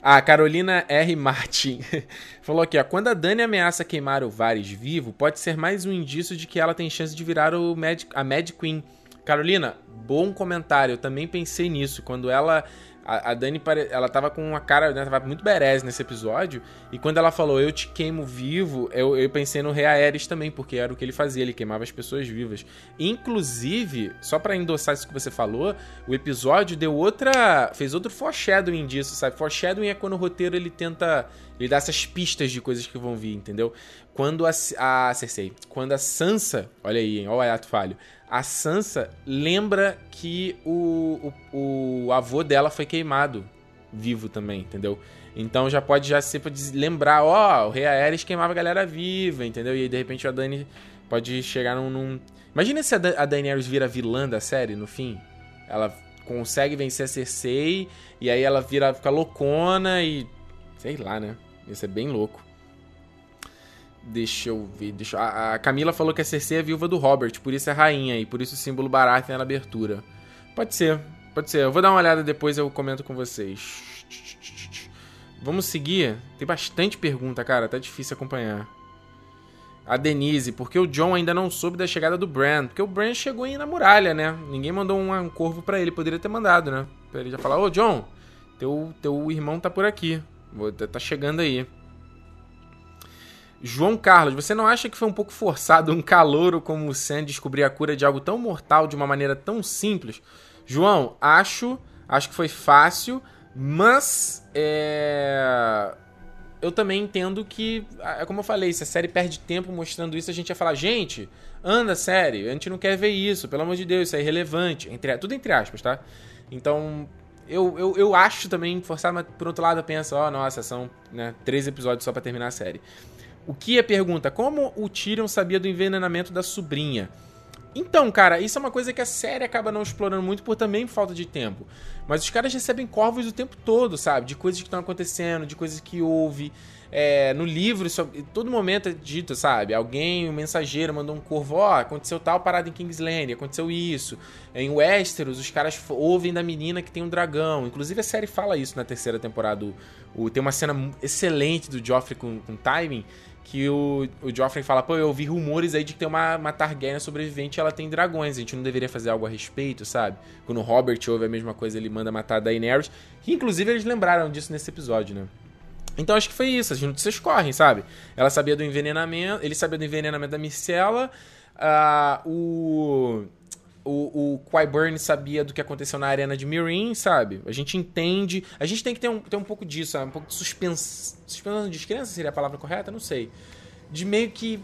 A Carolina R. Martin falou aqui, ó. Quando a Dani ameaça queimar o Varys vivo, pode ser mais um indício de que ela tem chance de virar o Mad, a Mad Queen. Carolina, bom comentário. Eu também pensei nisso. Quando ela a, a Dani, ela tava com uma cara, né, tava muito berés nesse episódio, e quando ela falou, eu te queimo vivo, eu, eu pensei no Rei Aerys também, porque era o que ele fazia, ele queimava as pessoas vivas. Inclusive, só para endossar isso que você falou, o episódio deu outra, fez outro foreshadowing disso, sabe? Foreshadowing é quando o roteiro ele tenta, ele dá essas pistas de coisas que vão vir, entendeu? Quando a, a Cersei, quando a Sansa, olha aí, hein, olha o ato falho, a Sansa lembra que o, o, o, avô dela foi queimado vivo também, entendeu? Então já pode já ser pra lembrar, ó, oh, o Rei Aerys queimava a galera viva, entendeu? E aí de repente a Dani pode chegar num. num... Imagina se a, da a Daenerys vira vilã da série no fim. Ela consegue vencer a Cersei e aí ela vira, fica loucona e. Sei lá, né? Ia ser bem louco. Deixa eu ver. Deixa... A, Camila falou que a Cersei é viúva do Robert, por isso é rainha e por isso o símbolo Baratheon é na abertura. Pode ser, pode ser. Eu vou dar uma olhada depois eu comento com vocês. Vamos seguir? Tem bastante pergunta, cara. Tá difícil acompanhar. A Denise, porque o John ainda não soube da chegada do Bran? Porque o Bran chegou aí na muralha, né? Ninguém mandou um, um corvo para ele. Poderia ter mandado, né? Pra ele já falar: Ô, John, teu, teu irmão tá por aqui. Tá chegando aí. João Carlos, você não acha que foi um pouco forçado um calouro como o Sam descobrir a cura de algo tão mortal de uma maneira tão simples? João, acho, acho que foi fácil, mas é... eu também entendo que, é como eu falei, se a série perde tempo mostrando isso, a gente ia falar, gente, anda série, a gente não quer ver isso, pelo amor de Deus, isso é irrelevante, entre, tudo entre aspas, tá? Então, eu, eu, eu acho também forçado, mas por outro lado eu penso, ó, oh, nossa, são né, três episódios só para terminar a série. O é pergunta: como o Tyrion sabia do envenenamento da sobrinha? Então, cara, isso é uma coisa que a série acaba não explorando muito por também falta de tempo. Mas os caras recebem corvos o tempo todo, sabe? De coisas que estão acontecendo, de coisas que houve. É, no livro, isso, todo momento é dito, sabe? Alguém, um mensageiro, mandou um corvo, ó, oh, aconteceu tal parada em Kingsland, aconteceu isso. Em Westeros, os caras ouvem da menina que tem um dragão. Inclusive a série fala isso na terceira temporada. O, o tem uma cena excelente do Joffrey com, com timing que o, o Joffrey fala, pô, eu ouvi rumores aí de que tem uma, uma Targaryen sobrevivente e ela tem dragões, a gente não deveria fazer algo a respeito, sabe? Quando o Robert ouve a mesma coisa, ele manda matar a Daenerys, que inclusive eles lembraram disso nesse episódio, né? Então acho que foi isso, as notícias correm, sabe? Ela sabia do envenenamento, ele sabia do envenenamento da Micela, uh, o o, o Qyburn sabia do que aconteceu na arena de Mirin, sabe? A gente entende. A gente tem que ter um, ter um pouco disso, sabe? um pouco de suspensão. Suspensão de descrença seria a palavra correta? Não sei. De meio que.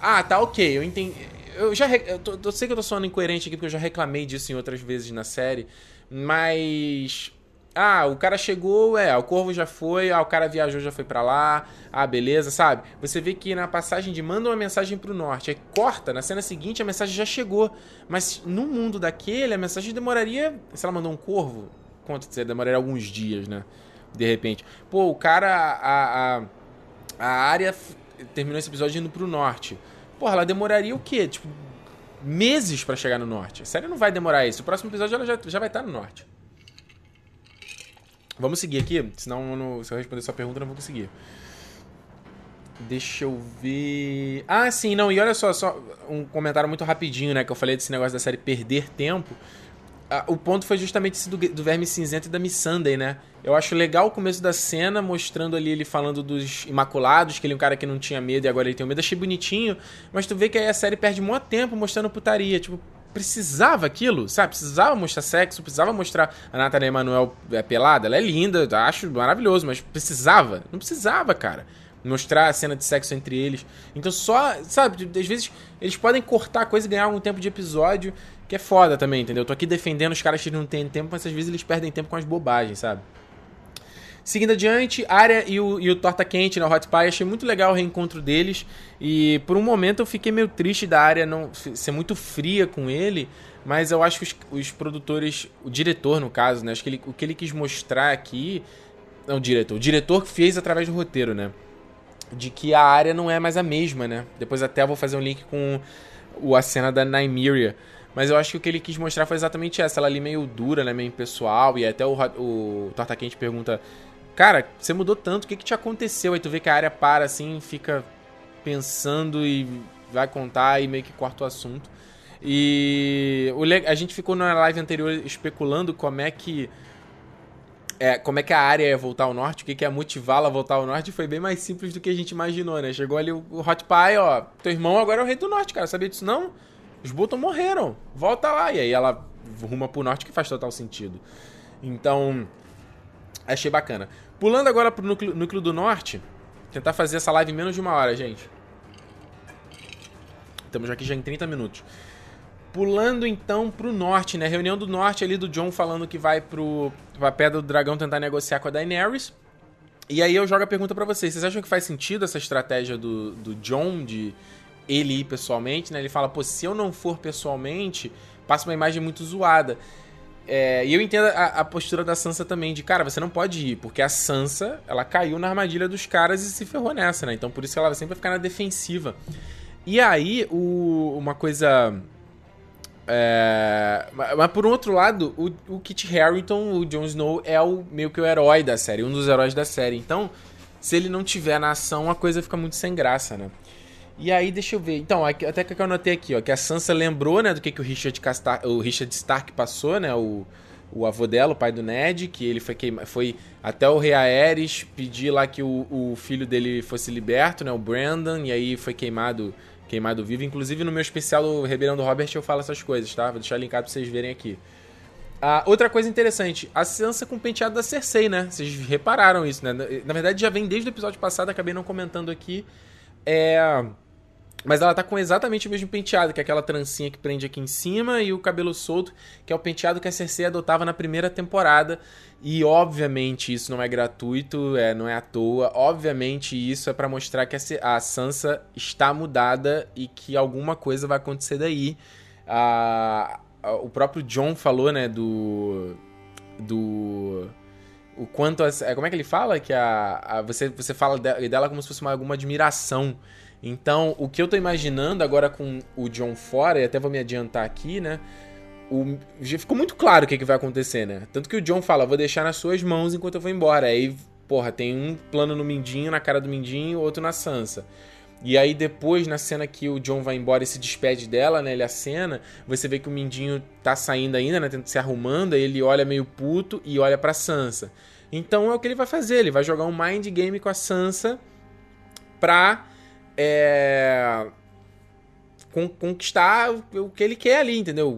Ah, tá ok, eu entendi. Eu já. Eu, tô, eu sei que eu tô soando incoerente aqui porque eu já reclamei disso em outras vezes na série. Mas ah, o cara chegou, é, o corvo já foi, ah, o cara viajou, já foi para lá, ah, beleza, sabe? Você vê que na passagem de manda uma mensagem pro norte, aí corta, na cena seguinte a mensagem já chegou. Mas no mundo daquele, a mensagem demoraria. Se ela mandou um corvo, quanto dizer, demoraria alguns dias, né? De repente. Pô, o cara, a, a, a área terminou esse episódio indo pro norte. Porra, ela demoraria o quê? Tipo, meses para chegar no norte. A série não vai demorar isso. O próximo episódio ela já, já vai estar no norte. Vamos seguir aqui, senão no, se eu responder sua pergunta não vou conseguir. Deixa eu ver. Ah, sim, não, e olha só, só um comentário muito rapidinho, né? Que eu falei desse negócio da série perder tempo. Ah, o ponto foi justamente esse do, do Verme Cinzento e da Miss Sunday, né? Eu acho legal o começo da cena, mostrando ali ele falando dos Imaculados, que ele é um cara que não tinha medo e agora ele tem medo. Achei bonitinho, mas tu vê que aí a série perde muito tempo mostrando putaria. Tipo, precisava aquilo, sabe? Precisava mostrar sexo, precisava mostrar a Nathalie Emanuel é, pelada. Ela é linda, acho maravilhoso, mas precisava? Não precisava, cara mostrar a cena de sexo entre eles. Então só, sabe, às vezes eles podem cortar a coisa e ganhar algum tempo de episódio, que é foda também, entendeu? Eu tô aqui defendendo os caras que não têm tempo, mas às vezes eles perdem tempo com as bobagens, sabe? Seguindo adiante, Arya e o, e o Torta Quente na Hot Pie, achei muito legal o reencontro deles. E por um momento eu fiquei meio triste da Arya não ser muito fria com ele. Mas eu acho que os, os produtores, o diretor no caso, né? Acho que ele, o que ele quis mostrar aqui. Não, o diretor. O diretor que fez através do roteiro, né? de que a área não é mais a mesma, né? Depois até vou fazer um link com o, a cena da Nymeria. Mas eu acho que o que ele quis mostrar foi exatamente essa. Ela ali meio dura, né? Meio impessoal. E até o, o Torta Quente pergunta... Cara, você mudou tanto, o que, que te aconteceu? Aí tu vê que a área para assim, fica pensando e vai contar e meio que corta o assunto. E a gente ficou na live anterior especulando como é que é, como é que a área ia voltar ao norte, o que, que ia motivá-la a voltar ao norte, foi bem mais simples do que a gente imaginou, né? Chegou ali o, o Hot Pie, ó, teu irmão agora é o rei do norte, cara, sabia disso não? Os Bolton morreram, volta lá. E aí ela ruma pro norte, que faz total sentido. Então, achei bacana. Pulando agora pro núcleo, núcleo do norte, tentar fazer essa live em menos de uma hora, gente. Estamos aqui já em 30 minutos. Pulando então pro norte, né? Reunião do norte ali do John falando que vai pro Pedra do Dragão tentar negociar com a Daenerys. E aí eu jogo a pergunta para vocês. Vocês acham que faz sentido essa estratégia do, do John de ele ir pessoalmente, né? Ele fala, pô, se eu não for pessoalmente, passa uma imagem muito zoada. É, e eu entendo a, a, postura da Sansa também, de cara, você não pode ir, porque a Sansa, ela caiu na armadilha dos caras e se ferrou nessa, né? Então por isso que ela sempre vai ficar na defensiva. E aí, o, uma coisa é, mas por um outro lado, o, o Kit Harington, o Jon Snow, é o meio que o herói da série, um dos heróis da série. Então, se ele não tiver na ação, a coisa fica muito sem graça, né? E aí, deixa eu ver. Então, até que eu anotei aqui, ó, que a Sansa lembrou, né, do que, que o Richard, Castar, o Richard Stark passou, né, o, o avô dela, o pai do Ned, que ele foi, queima, foi até o rei Aerys pedir lá que o, o filho dele fosse liberto, né, o Brandon, e aí foi queimado queimado vivo. Inclusive no meu especial do Rebelião do Robert eu falo essas coisas, tá? Vou deixar linkado pra vocês verem aqui. Ah, outra coisa interessante, a Sansa com o penteado da Cersei, né? Vocês repararam isso, né? Na verdade já vem desde o episódio passado, acabei não comentando aqui. É... Mas ela tá com exatamente o mesmo penteado, que é aquela trancinha que prende aqui em cima e o cabelo solto, que é o penteado que a Cersei adotava na primeira temporada. E obviamente isso não é gratuito, é, não é à toa. Obviamente isso é para mostrar que a, Sansa está mudada e que alguma coisa vai acontecer daí. a, o próprio John falou, né, do. Do. O quanto. A, é, como é que ele fala? Que a, a você, você fala dela como se fosse uma, alguma admiração. Então, o que eu tô imaginando agora com o John fora, e até vou me adiantar aqui, né? o, já ficou muito claro o que, que vai acontecer, né? Tanto que o John fala, vou deixar nas suas mãos enquanto eu vou embora. Aí, porra, tem um plano no Mindinho, na cara do Mindinho, outro na Sansa. E aí depois, na cena que o John vai embora e se despede dela, né? Ele acena, você vê que o Mindinho tá saindo ainda, né? Tenta se arrumando, aí ele olha meio puto e olha pra Sansa. Então é o que ele vai fazer, ele vai jogar um mind game com a Sansa pra... É conquistar o que ele quer ali, entendeu?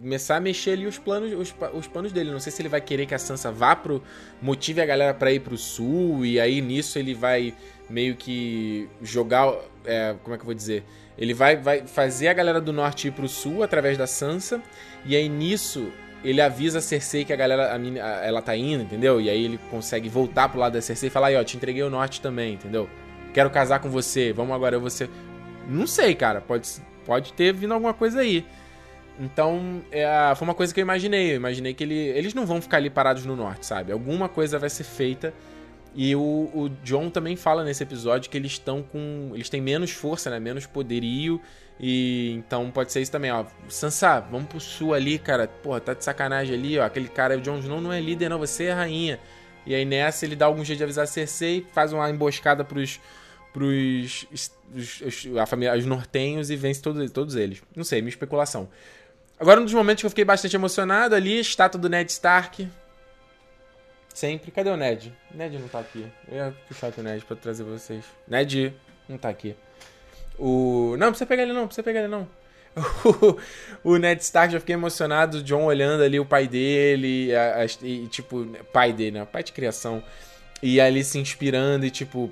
Começar a mexer ali os planos, os, os planos dele. Não sei se ele vai querer que a Sansa vá pro. motive a galera para ir pro sul, e aí nisso ele vai meio que jogar. É, como é que eu vou dizer? Ele vai, vai fazer a galera do norte ir pro sul através da Sansa, e aí nisso ele avisa a Cersei que a galera, a mina, ela tá indo, entendeu? E aí ele consegue voltar pro lado da Cersei e falar: aí, ó, te entreguei o norte também, entendeu? Quero casar com você, vamos agora, eu ser não sei, cara. Pode, pode ter vindo alguma coisa aí. Então, é, foi uma coisa que eu imaginei. Eu imaginei que ele, eles não vão ficar ali parados no norte, sabe? Alguma coisa vai ser feita. E o, o John também fala nesse episódio que eles estão com. Eles têm menos força, né? Menos poderio. E então pode ser isso também, ó. Sansa, vamos pro sul ali, cara. Porra, tá de sacanagem ali, ó. Aquele cara, o Jon Snow não é líder, não. Você é rainha. E aí nessa ele dá algum jeito de avisar a Cersei, faz uma emboscada pros. Pros. Os, os, a família, os nortenhos e vence todos, todos eles. Não sei, minha especulação. Agora, um dos momentos que eu fiquei bastante emocionado ali, estátua do Ned Stark. Sempre. Cadê o Ned? Ned não tá aqui. Eu ia puxar aqui o Ned pra trazer vocês. Ned não tá aqui. O. Não, precisa pegar ele não precisa pegar ele não. o Ned Stark já fiquei emocionado, o John olhando ali o pai dele, a, a, e, tipo, pai dele, né? Pai de criação. E ali se inspirando e, tipo,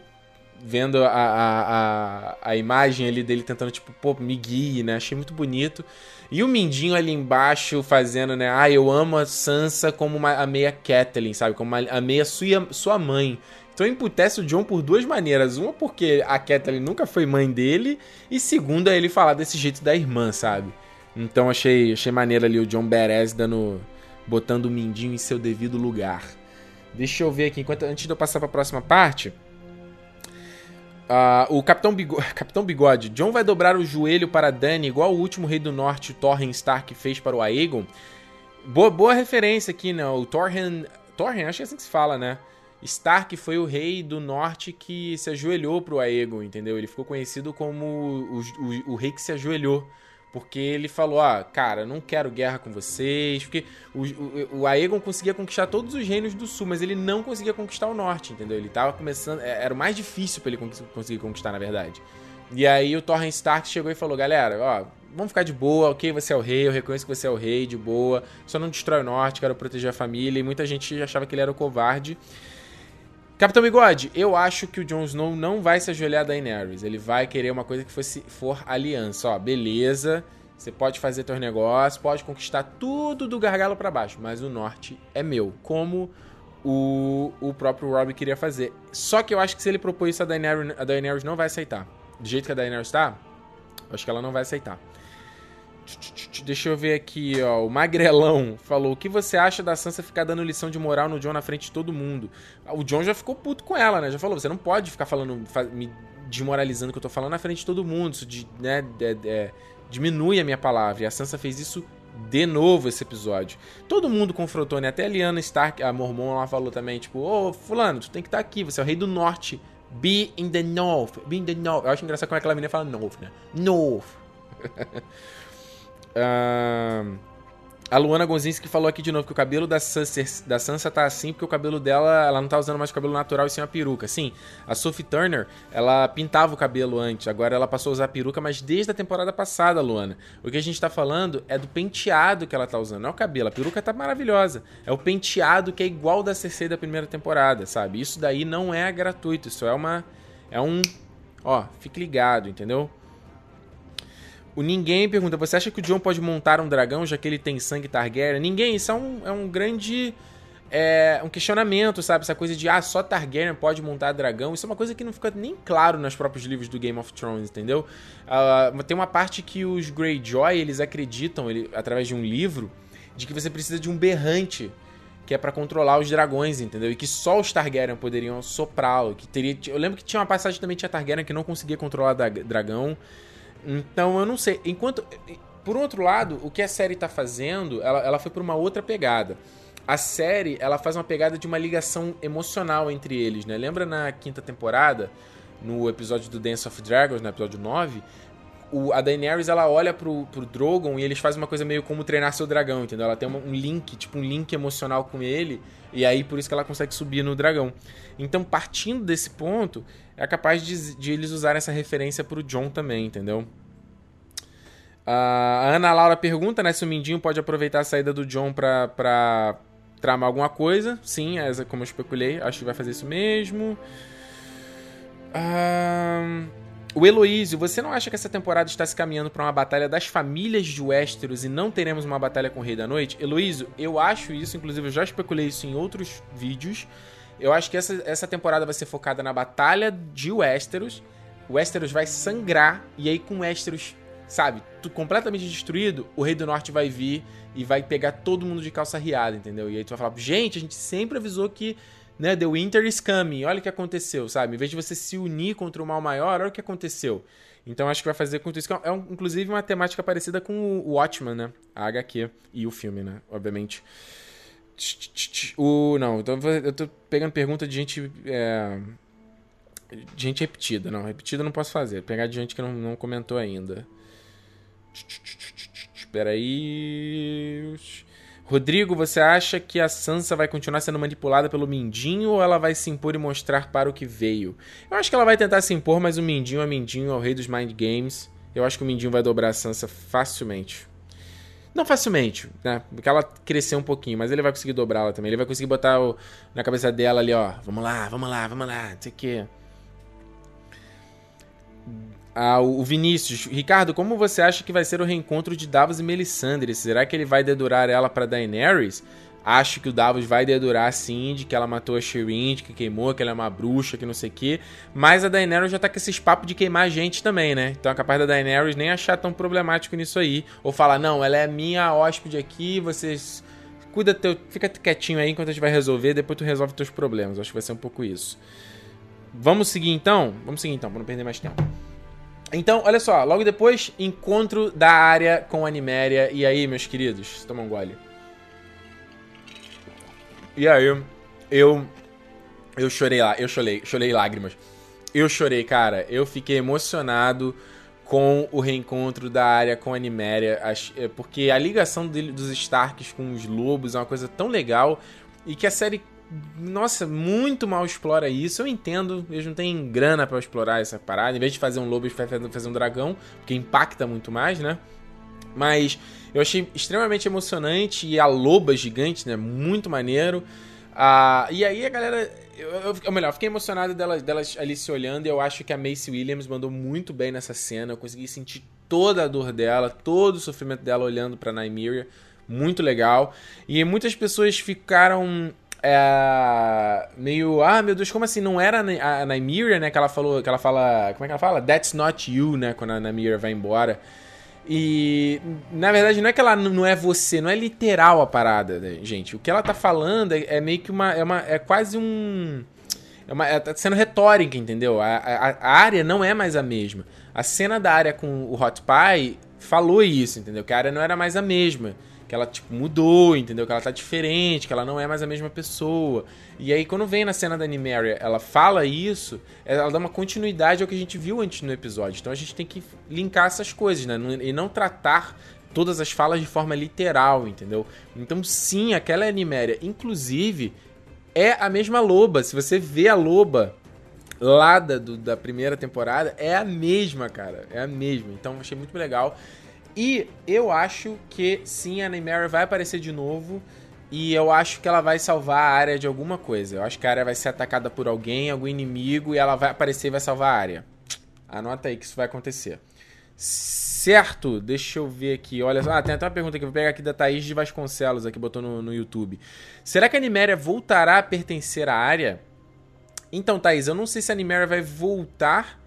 vendo a, a, a, imagem ali dele tentando, tipo, pô, me guie, né? Achei muito bonito. E o Mindinho ali embaixo fazendo, né? Ah, eu amo a Sansa como uma, a meia Catelyn, sabe? Como uma, a meia sua, sua mãe. Então emputece o John por duas maneiras. Uma porque a Catelyn nunca foi mãe dele. E segunda, ele falar desse jeito da irmã, sabe? Então achei, achei maneiro ali o John Beres dando... Botando o Mindinho em seu devido lugar. Deixa eu ver aqui, enquanto, antes de eu passar para a próxima parte... Uh, o Capitão Bigode, Capitão Bigode, John vai dobrar o joelho para Dany, igual o último rei do norte, Torren Stark, fez para o Aegon. Boa, boa referência aqui, né? O Torren. Torren, acho que é assim que se fala, né? Stark foi o rei do norte que se ajoelhou para o Aegon, entendeu? Ele ficou conhecido como o, o, o rei que se ajoelhou. Porque ele falou, ah, cara, não quero guerra com vocês. Porque o, o, o, Aegon conseguia conquistar todos os reinos do sul, mas ele não conseguia conquistar o norte, entendeu? Ele tava começando. É, era o mais difícil para ele conseguir conquistar, na verdade. E aí o Torren Stark chegou e falou, galera, ó, vamos ficar de boa, ok, você é o rei, eu reconheço que você é o rei, de boa. Só não destrói o norte, quero proteger a família. E muita gente achava que ele era o covarde. Capitão Bigode, eu acho que o Jon Snow não vai se ajoelhar a Daenerys. Ele vai querer uma coisa que fosse, for aliança. Ó, beleza, você pode fazer teus negócios, pode conquistar tudo do gargalo para baixo, mas o norte é meu. Como o, o próprio Robb queria fazer. Só que eu acho que se ele propor isso, a Daenerys, a Daenerys não vai aceitar. Do jeito que a Daenerys tá, acho que ela não vai aceitar. Deixa eu ver aqui, ó. O Magrelão falou: O que você acha da Sansa ficar dando lição de moral no John na frente de todo mundo? O John já ficou puto com ela, né? Já falou: Você não pode ficar falando, me desmoralizando que eu tô falando na frente de todo mundo. Isso de, né, é, diminui a minha palavra. E a Sansa fez isso de novo esse episódio. Todo mundo confrontou, né? Até a Stark, a Mormon, lá falou também: Tipo, ô, Fulano, tu tem que estar tá aqui, você é o rei do norte. Be in the north. Be in the north. Eu acho engraçado como aquela menina fala north, né? North. Uh, a Luana Gonzinski falou aqui de novo que o cabelo da Sansa, da Sansa tá assim porque o cabelo dela, ela não tá usando mais cabelo natural e sim uma peruca. Sim, a Sophie Turner, ela pintava o cabelo antes, agora ela passou a usar a peruca, mas desde a temporada passada, Luana. O que a gente tá falando é do penteado que ela tá usando, não é o cabelo. A peruca tá maravilhosa. É o penteado que é igual da Cersei da primeira temporada, sabe? Isso daí não é gratuito, isso é uma é um, ó, fique ligado, entendeu? O Ninguém pergunta: Você acha que o John pode montar um dragão já que ele tem sangue Targaryen? Ninguém, isso é um, é um grande. É, um questionamento, sabe? Essa coisa de, ah, só Targaryen pode montar dragão. Isso é uma coisa que não fica nem claro nos próprios livros do Game of Thrones, entendeu? Uh, tem uma parte que os Greyjoy, eles acreditam, ele, através de um livro, de que você precisa de um berrante que é para controlar os dragões, entendeu? E que só os Targaryen poderiam soprá-lo. Que teria, eu lembro que tinha uma passagem também tinha Targaryen que não conseguia controlar dragão. Então eu não sei. Enquanto. Por outro lado, o que a série tá fazendo, ela, ela foi por uma outra pegada. A série, ela faz uma pegada de uma ligação emocional entre eles, né? Lembra na quinta temporada, no episódio do Dance of Dragons, no episódio 9, o, a Daenerys ela olha pro, pro Drogon e eles fazem uma coisa meio como treinar seu dragão, entendeu? Ela tem uma, um link, tipo um link emocional com ele, e aí por isso que ela consegue subir no dragão. Então, partindo desse ponto, é capaz de, de eles usarem essa referência pro John também, entendeu? A Ana Laura pergunta, né, se o Mindinho pode aproveitar a saída do John pra, pra tramar alguma coisa. Sim, é como eu especulei, acho que vai fazer isso mesmo. O Heloísio, você não acha que essa temporada está se caminhando para uma batalha das famílias de Westeros e não teremos uma batalha com o Rei da Noite? Heloísio, eu acho isso, inclusive eu já especulei isso em outros vídeos. Eu acho que essa, essa temporada vai ser focada na batalha de Westeros. Westeros vai sangrar e aí com Westeros sabe, completamente destruído, o Rei do Norte vai vir e vai pegar todo mundo de calça riada, entendeu? E aí tu vai falar, gente, a gente sempre avisou que né? The Winter is coming. Olha o que aconteceu, sabe? Em vez de você se unir contra o mal maior, olha o que aconteceu. Então acho que vai fazer com isso. É, um, inclusive uma temática parecida com o Watchman, né? A HQ e o filme, né? Obviamente. O, não, eu tô pegando pergunta de gente. É, de gente repetida. Não, repetida eu não posso fazer. Pegar de gente que não, não comentou ainda. Espera aí. Rodrigo, você acha que a Sansa vai continuar sendo manipulada pelo Mindinho ou ela vai se impor e mostrar para o que veio? Eu acho que ela vai tentar se impor, mas o Mindinho é Mindinho, é o rei dos Mind Games. Eu acho que o Mindinho vai dobrar a Sansa facilmente. Não facilmente, né? Porque ela cresceu um pouquinho, mas ele vai conseguir dobrá-la também. Ele vai conseguir botar o, na cabeça dela ali, ó. Vamos lá, vamos lá, vamos lá, não sei o quê. Ah, o Vinícius, Ricardo, como você acha que vai ser o reencontro de Davos e Melisandre? Será que ele vai dedurar ela para Daenerys? Acho que o Davos vai dedurar sim, de que ela matou a Shireen, de que queimou, que ela é uma bruxa, que não sei o quê. Mas a Daenerys já tá com esses papos de queimar gente também, né? Então é capaz da Daenerys nem achar tão problemático nisso aí. Ou falar, não, ela é minha hóspede aqui, vocês. Cuida teu. Fica quietinho aí enquanto a gente vai resolver, depois tu resolve teus problemas. Acho que vai ser um pouco isso. Vamos seguir então? Vamos seguir então, pra não perder mais tempo. Então, olha só, logo depois, encontro da área com a Animéria. E aí, meus queridos, toma um gole. E aí, eu. Eu chorei lá, eu chorei, chorei lágrimas. Eu chorei, cara. Eu fiquei emocionado com o reencontro da área com a Animéria. É, porque a ligação dos Starks com os lobos é uma coisa tão legal. E que a série nossa, muito mal explora isso. Eu entendo, eles não têm grana para explorar essa parada. Em vez de fazer um lobo, eles fazer um dragão, porque impacta muito mais, né? Mas eu achei extremamente emocionante e a loba gigante, né? Muito maneiro. Ah, e aí a galera. Eu, eu, ou melhor, fiquei emocionado delas, delas ali se olhando e eu acho que a Macy Williams mandou muito bem nessa cena. Eu consegui sentir toda a dor dela, todo o sofrimento dela olhando pra Nymeria. Muito legal. E muitas pessoas ficaram é, meio, ah, meu Deus, como assim? Não era a Nymeria, né? Que ela falou, que ela fala, como é que ela fala? That's not you, né? Quando a Nymeria vai embora. E na verdade não é que ela não é você, não é literal a parada, né, gente. O que ela tá falando é, é meio que uma é, uma. é quase um. É uma, é, tá sendo retórica, entendeu? A, a, a, área não é mais a mesma. A cena da área com o Hot Pie falou isso, entendeu? Que a área não era mais a mesma que ela, tipo, mudou, entendeu? Que ela tá diferente, que ela não é mais a mesma pessoa. E aí, quando vem na cena da Animaria, ela fala isso, ela dá uma continuidade ao que a gente viu antes no episódio. Então a gente tem que linkar essas coisas, né? E não tratar todas as falas de forma literal, entendeu? Então, sim, aquela Animaria, inclusive, é a mesma loba. Se você vê a loba lá da, do, da primeira temporada, é a mesma, cara. É a mesma. Então, achei muito legal. E eu acho que sim, a Neymar vai aparecer de novo. E eu acho que ela vai salvar a área de alguma coisa. Eu acho que a área vai ser atacada por alguém, algum inimigo, e ela vai aparecer e vai salvar a área. Anota aí que isso vai acontecer. Certo, deixa eu ver aqui. Olha só, ah, tem até uma pergunta que eu vou pegar aqui da Thaís de Vasconcelos, aqui botou no, no YouTube. Será que a Niméria voltará a pertencer à área? Então, Thaís, eu não sei se a Niméria vai voltar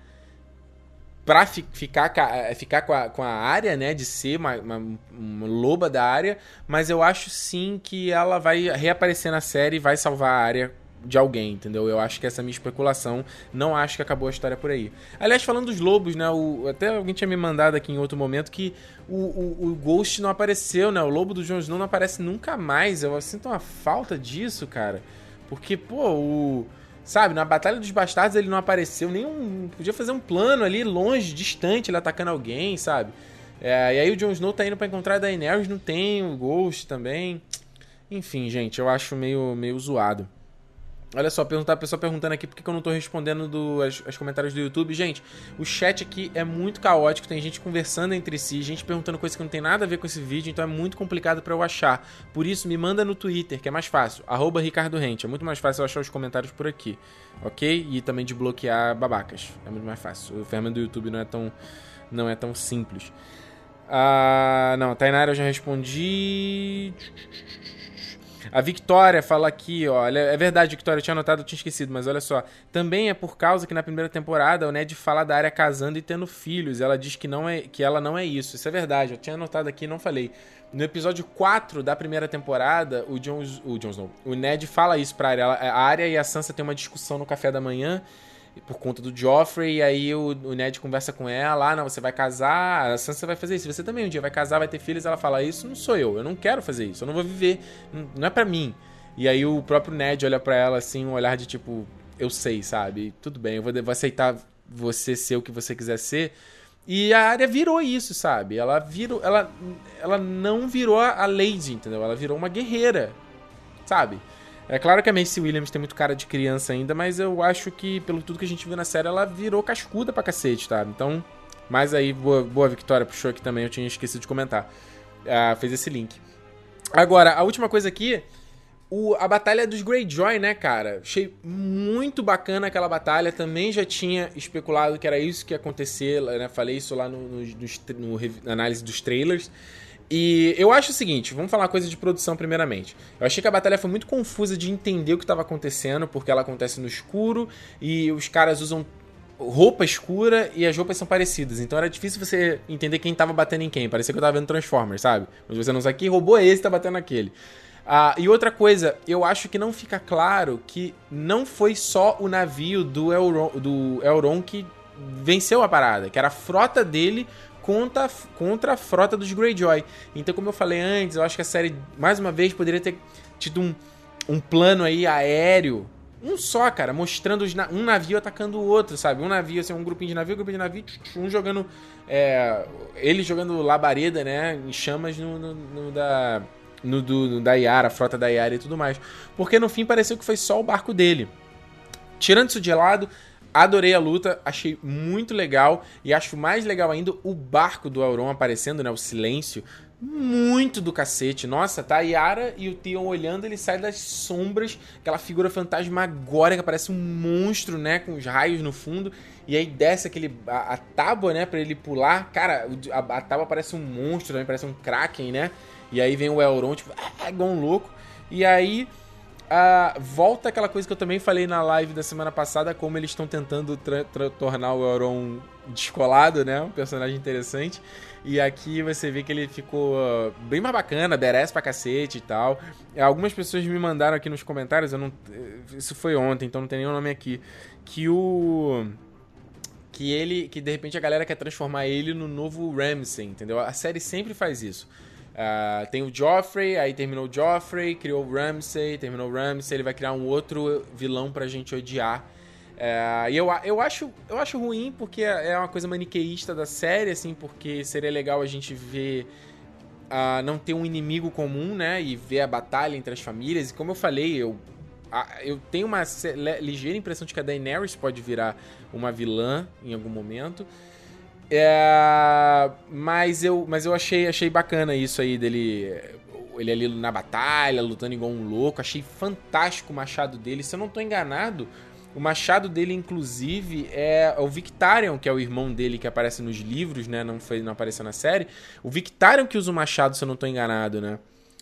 pra fi, ficar, eh, ficar com, a, com a área, né? De ser uma, uma, uma, loba da área. Mas eu acho sim que ela vai reaparecer na série e vai salvar a área de alguém, entendeu? Eu acho que essa é a minha especulação. Não acho que acabou a história por aí. Aliás, falando dos lobos, né? O, até alguém tinha me mandado aqui em outro momento que o, o, o Ghost não apareceu, né? O lobo do Jon Snow não aparece nunca mais. Eu sinto uma falta disso, cara. Porque, pô, o Sabe, na Batalha dos Bastardos ele não apareceu, nenhum. Podia fazer um plano ali, longe, distante, ele atacando alguém, sabe? É, e aí o Jon Snow tá indo pra encontrar a Daenerys, não tem o Ghost também. Enfim, gente, eu acho meio, meio zoado. Olha só, a pessoa perguntando aqui por que eu não tô respondendo do, as, as, comentários do YouTube. Gente, o chat aqui é muito caótico, tem gente conversando entre si, gente perguntando coisas que não tem nada a ver com esse vídeo, então é muito complicado para eu achar. Por isso, me manda no Twitter, que é mais fácil, arroba Ricardo Rente. É muito mais fácil eu achar os comentários por aqui, ok? E também de bloquear babacas. É muito mais fácil. O ferramenta do YouTube não é tão, não é tão simples. Ah, não, Tainara eu já respondi. A Victoria fala aqui, ó. É verdade, Victoria, eu tinha anotado, eu tinha esquecido, mas olha só. Também é por causa que na primeira temporada o Ned fala da área casando e tendo filhos. Ela diz que, não é, que ela não é isso. Isso é verdade, eu tinha anotado aqui e não falei. No episódio 4 da primeira temporada, o Jon, o Snow, o Ned fala isso pra área. A área e a Sansa têm uma discussão no café da manhã por conta do Joffrey, e aí o, o, Ned conversa com ela, ah, não, você vai casar, a Sansa vai fazer isso, você também um dia vai casar, vai ter filhos, ela fala, isso não sou eu, eu não quero fazer isso, eu não vou viver, não é para mim. E aí o próprio Ned olha para ela assim, um olhar de tipo, eu sei, sabe, tudo bem, eu vou, vou aceitar você ser o que você quiser ser. E a área virou isso, sabe? Ela virou, ela, ela não virou a Lady, entendeu? Ela virou uma guerreira, sabe? É claro que a Macy Williams tem muito cara de criança ainda, mas eu acho que, pelo tudo que a gente viu na série, ela virou cascuda pra cacete, tá? Então, mas aí, boa, boa Victoria puxou aqui também, eu tinha esquecido de comentar. Uh, fez esse link. Agora, a última coisa aqui, o, a batalha dos Greyjoy, né, cara? Achei muito bacana aquela batalha. Também já tinha especulado que era isso que ia acontecer, né? Falei isso lá no, no, no, no análise dos trailers. E eu acho o seguinte, vamos falar coisa de produção primeiramente. Eu achei que a batalha foi muito confusa de entender o que estava acontecendo, porque ela acontece no escuro e os caras usam roupa escura e as roupas são parecidas. Então era difícil você entender quem tava batendo em quem. Parecia que eu tava vendo Transformers, sabe? Mas você não sabe que robô é esse tá batendo naquele. Ah, e outra coisa, eu acho que não fica claro que não foi só o navio do Elron, do Elron que venceu a parada, que era a frota dele contra, contra a frota dos Greyjoy. Então, como eu falei antes, eu acho que a série, mais uma vez, poderia ter tido um, um plano aí aéreo. Um só, cara, mostrando um navio atacando o outro, sabe? Um navio, assim, um grupinho de navio, um grupinho de navio, um jogando. É, ele jogando labareda, né? Em chamas no, no, no da. No, do, no da Yara, a frota da Yara e tudo mais. Porque no fim pareceu que foi só o barco dele. Tirando isso de lado, Adorei a luta, achei muito legal e acho mais legal ainda o barco do Auron aparecendo, né? O silêncio. Muito do cacete. Nossa, tá a Yara e o Theon olhando, ele sai das sombras, aquela figura fantasmagórica, parece um monstro, né? Com os raios no fundo. E aí desce aquele. a, a tábua, né? Pra ele pular. Cara, a, a tábua parece um monstro também, parece um Kraken, né? E aí vem o Elrond, tipo, é igual um louco. E aí Uh, volta aquela coisa que eu também falei na live da semana passada, como eles estão tentando tornar o Euron descolado, né? Um personagem interessante. E aqui você vê que ele ficou uh, bem mais bacana, merece pra cacete e tal. Algumas pessoas me mandaram aqui nos comentários, eu não, isso foi ontem, então não tem nenhum nome aqui, que o que ele, que de repente a galera quer transformar ele no novo Ramsay, entendeu? A série sempre faz isso. Uh, tem o Joffrey, aí terminou o Joffrey, criou o Ramsay, terminou o Ramsay, ele vai criar um outro vilão pra gente odiar. Uh, e eu, eu, acho, eu acho ruim porque é uma coisa maniqueísta da série, assim, porque seria legal a gente ver. Uh, não ter um inimigo comum, né? E ver a batalha entre as famílias. E como eu falei, eu, eu tenho uma ligeira impressão de que a Daenerys pode virar uma vilã em algum momento. É, mas eu, mas eu achei, achei bacana isso aí dele. Ele ali na batalha, lutando igual um louco. Achei fantástico o machado dele. Se eu não tô enganado, o machado dele, inclusive, é o Victarion, que é o irmão dele que aparece nos livros, né? Não, foi, não apareceu na série. O Victarion que usa o machado, se eu não tô enganado, né?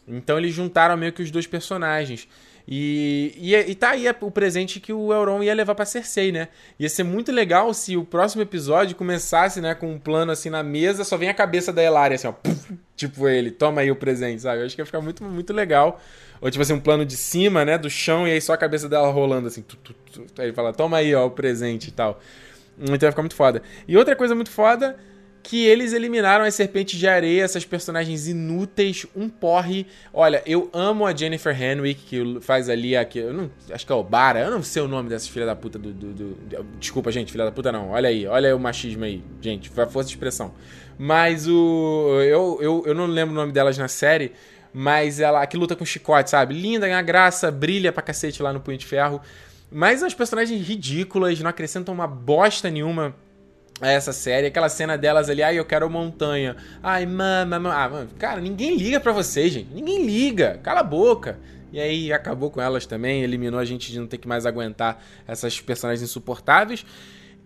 Então eles juntaram meio que os dois personagens. E, e, e tá aí o presente que o Elron ia levar pra Cersei, né? Ia ser muito legal se o próximo episódio começasse, né, com um plano assim na mesa, só vem a cabeça da Elaria, assim, ó. tipo ele, toma aí o presente, sabe? Eu acho que ia ficar muito, muito legal. Ou tipo assim, um plano de cima, né, do chão, e aí só a cabeça dela rolando assim. Tu, tu, tu, aí ele fala, toma aí, ó, o presente e tal. Então ia ficar muito foda. E outra coisa muito foda que eles eliminaram as serpentes de areia, essas personagens inúteis, um porre. Olha, eu amo a Jennifer Henwick, que faz ali aqui. Eu não, acho que é o Bara, eu não sei o nome dessas filha da puta do, do, do, Desculpa, gente, filha da puta não. Olha aí, olha aí o machismo aí, gente, força de expressão. Mas o. Eu, eu, eu não lembro o nome delas na série, mas ela que luta com chicote, sabe? Linda, ganha graça, brilha pra cacete lá no Punho de Ferro. Mas as personagens ridículas, não acrescentam uma bosta nenhuma a essa série. Aquela cena delas ali, ai, eu quero montanha. Ai, mama, mama. Ah, mano, cara, ninguém liga pra vocês, gente. Ninguém liga. Cala a boca. E aí acabou com elas também, eliminou a gente de não ter que mais aguentar essas personagens insuportáveis.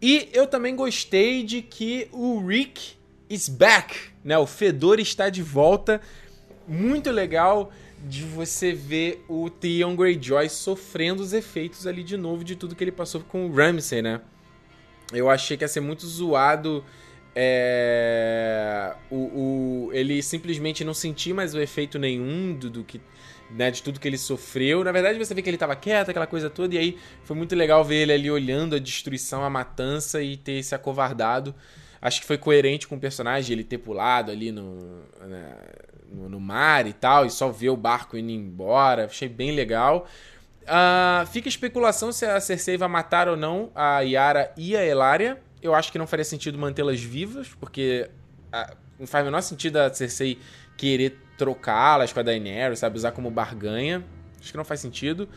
E eu também gostei de que o Rick is back, né? O Fedor está de volta. Muito legal. de você ver o Theon Greyjoy sofrendo os efeitos ali de novo de tudo que ele passou com o Ramsay, né? Eu achei que ia ser muito zoado é, o, o, ele simplesmente não sentir mais o efeito nenhum do, do que né, de tudo que ele sofreu. Na verdade, você vê que ele estava quieto, aquela coisa toda, e aí foi muito legal ver ele ali olhando a destruição, a matança e ter se acovardado. Acho que foi coerente com o personagem, ele ter pulado ali no, né, no, no, mar e tal, e só ver o barco indo embora. Achei bem legal. Uh, fica especulação se a Cersei vai matar ou não a Yara e a Elaria. Eu acho que não faria sentido mantê-las vivas, porque uh, não faz o menor sentido a Cersei querer trocá-las com a Daenerys, sabe? Usar como barganha. Acho que não faz sentido.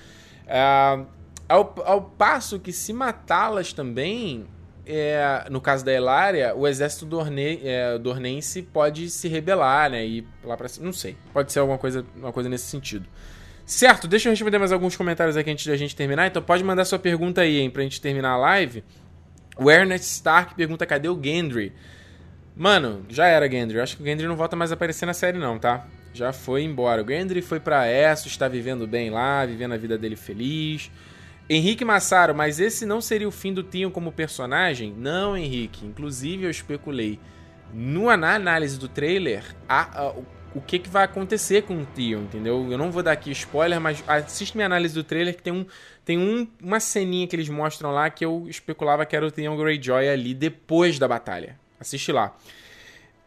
Uh, ao, ao passo que se matá-las também, é, no caso da Elária, o exército dorne, é, dornense pode se rebelar, né? E lá cima. Não sei. Pode ser alguma coisa, uma coisa nesse sentido. Certo, deixa eu responder mais alguns comentários aqui antes de a gente terminar. Então pode mandar sua pergunta aí, hein, pra gente terminar a live. O Ernest Stark pergunta: cadê o Gendry? Mano, já era Gendry. Eu acho que o Gendry não volta mais a aparecer na série, não, tá? Já foi embora. O Gendry foi pra Essos, está vivendo bem lá, vivendo a vida dele feliz. Henrique Massaro, mas esse não seria o fim do Tion como personagem? Não, Henrique. Inclusive, eu especulei na análise do trailer a, a, o que, que vai acontecer com o Tion, entendeu? Eu não vou dar aqui spoiler, mas assiste minha análise do trailer que tem, um, tem um, uma ceninha que eles mostram lá que eu especulava que era o Tion Greyjoy ali depois da batalha. Assiste lá.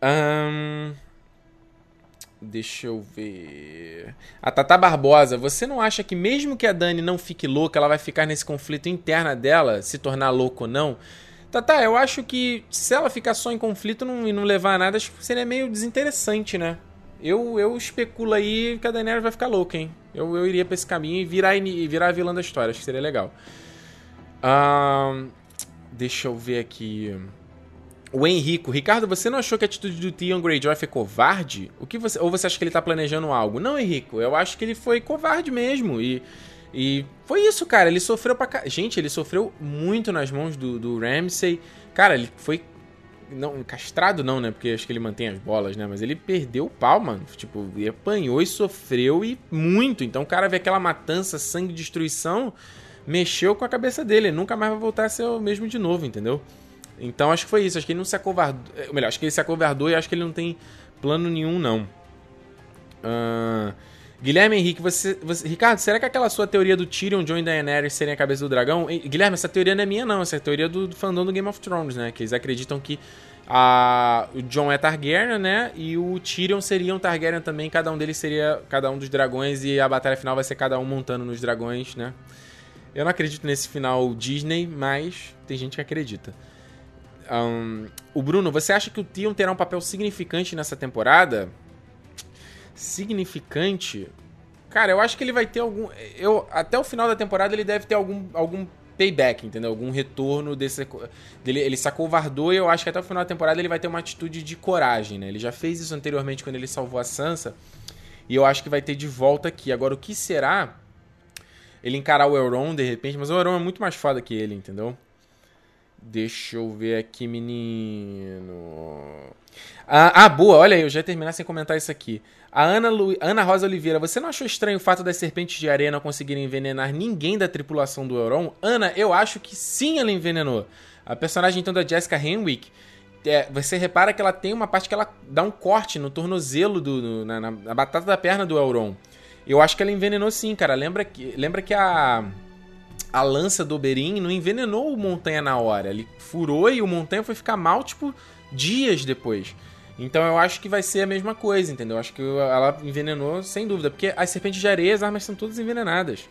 Um... Deixa eu ver. A Tata Barbosa, você não acha que mesmo que a Dani não fique louca, ela vai ficar nesse conflito interna dela, se tornar louca ou não? Tata, eu acho que se ela ficar só em conflito não, e não levar a nada, acho que seria meio desinteressante, né? Eu, eu especulo aí que a Daenerys vai ficar louca, hein? Eu, eu iria pra esse caminho e virar, virar a vilã da história, acho que seria legal. Deixa eu ver aqui. O Henrico, Ricardo, você não achou que a atitude do Theon Greyjoy foi covarde? O que você, ou você acha que ele tá planejando algo? Não, Henrico, eu acho que ele foi covarde mesmo e e foi isso, cara. Ele sofreu pra. Gente, ele sofreu muito nas mãos do, do Ramsey. Cara, ele foi. Não, castrado não, né? Porque acho que ele mantém as bolas, né? Mas ele perdeu o pau, mano. Tipo, ele apanhou e sofreu e muito. Então o cara vê aquela matança, sangue e destruição. Mexeu com a cabeça dele. Ele nunca mais vai voltar a ser o mesmo de novo, entendeu? Então acho que foi isso. Acho que ele não se acovardou. Ou melhor, acho que ele se acovardou e acho que ele não tem plano nenhum, não. Uh... Guilherme Henrique, você, você, Ricardo, será que aquela sua teoria do Tyrion, Jon e Daenerys serem a cabeça do dragão? Guilherme, essa teoria não é minha, não. Essa é a teoria do, do fandom do Game of Thrones, né? Que eles acreditam que a, o Jon é Targaryen, né? E o Tyrion seria um Targaryen também. Cada um deles seria cada um dos dragões. E a batalha final vai ser cada um montando nos dragões, né? Eu não acredito nesse final Disney, mas tem gente que acredita. Um, o Bruno, você acha que o Tion terá um papel significante nessa temporada? Significante? Cara, eu acho que ele vai ter algum. Eu, até o final da temporada ele deve ter algum, algum payback, entendeu? Algum retorno desse. Dele, ele se acovardou e eu acho que até o final da temporada ele vai ter uma atitude de coragem, né? Ele já fez isso anteriormente quando ele salvou a Sansa. E eu acho que vai ter de volta aqui. Agora, o que será? Ele encarar o Euron de repente, mas o Euron é muito mais foda que ele, entendeu? Deixa eu ver aqui, menino. Ah, ah, boa, olha aí, eu já ia terminar sem comentar isso aqui. A Ana, Lu... Ana Rosa Oliveira, você não achou estranho o fato das serpentes de areia não conseguirem envenenar ninguém da tripulação do Euron? Ana, eu acho que sim ela envenenou. A personagem então da Jessica Henwick, é, você repara que ela tem uma parte que ela dá um corte no tornozelo, do, no, na, na, batata da perna do Euron. Eu acho que ela envenenou sim, cara. Lembra que, lembra que a a lança do Oberyn não envenenou o Montanha na hora. Ele furou e o Montanha foi ficar mal, tipo, dias depois. Então eu acho que vai ser a mesma coisa, entendeu? Eu acho que ela envenenou sem dúvida. Porque as serpentes de areia, as armas são todas envenenadas.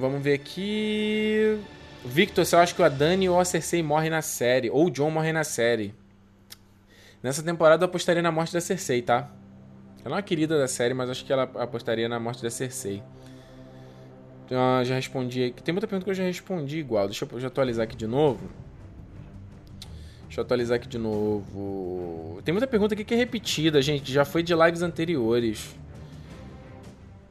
vamos ver aqui. Victor, você acha que a Dani ou a Cersei morre na série? Ou o John morre na série? Nessa temporada eu apostaria na morte da Cersei, tá? Ela é uma querida da série, mas acho que ela apostaria na morte da Cersei. Ah, já respondi aqui. Tem muita pergunta que eu já respondi igual. Deixa eu, atualizar aqui de novo. Deixa eu atualizar aqui de novo. Tem muita pergunta aqui que é repetida, gente. Já foi de lives anteriores.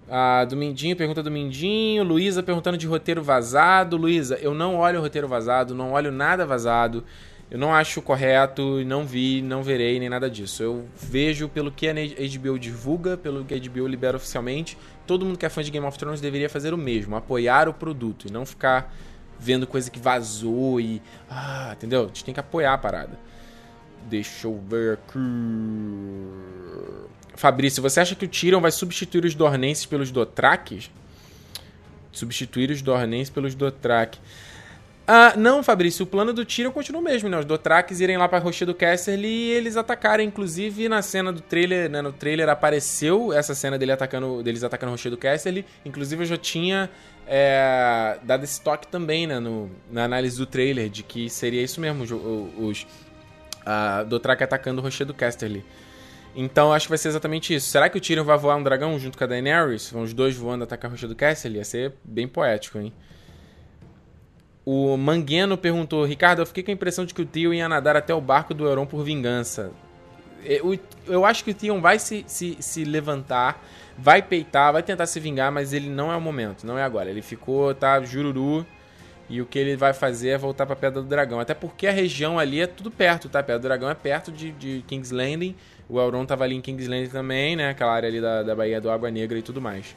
Ah, do Mindinho, pergunta do Mindinho. Luísa perguntando de roteiro vazado. Luísa, eu não olho roteiro vazado, não olho nada vazado. Eu não acho correto, não vi, não verei, nem nada disso. Eu vejo pelo que a HBO divulga, pelo que a HBO libera oficialmente. Todo mundo que é fã de Game of Thrones deveria fazer o mesmo, apoiar o produto e não ficar vendo coisa que vazou e. Ah, entendeu? A gente tem que apoiar a parada. Deixa eu ver aqui. Fabrício, você acha que o Tyrion vai substituir os Dornenses pelos Dothrakis? Substituir os Dornenses pelos Dothraki. Ah, não, Fabrício, o plano do Tyrion continua o mesmo, né? Os Dothrakis irem lá pra Rochedo Casterly e eles atacarem. Inclusive, na cena do trailer, né? No trailer apareceu essa cena dele atacando, deles atacando Rochedo Casterly. Inclusive, eu já tinha é, dado esse toque também, né? No, na análise do trailer, de que seria isso mesmo, os, os Dothraki atacando Rochedo Casterly. Então, acho que vai ser exatamente isso. Será que o Tyrion vai voar um dragão junto com a Daenerys? Vão os dois voando atacar Rochedo Casterly? Ia ser bem poético, hein? O Mangueno perguntou: Ricardo, eu fiquei com a impressão de que o Theon ia nadar até o barco do Euron por vingança. Eu, eu acho que o Theon vai se, se, se levantar, vai peitar, vai tentar se vingar, mas ele não é o momento, não é agora. Ele ficou, tá, jururu, e o que ele vai fazer é voltar pra Pedra do Dragão. Até porque a região ali é tudo perto, tá? A Pedra do Dragão é perto de, de King's Landing. O Elrond tava ali em King's Landing também, né? Aquela área ali da, da Baía do Água Negra e tudo mais.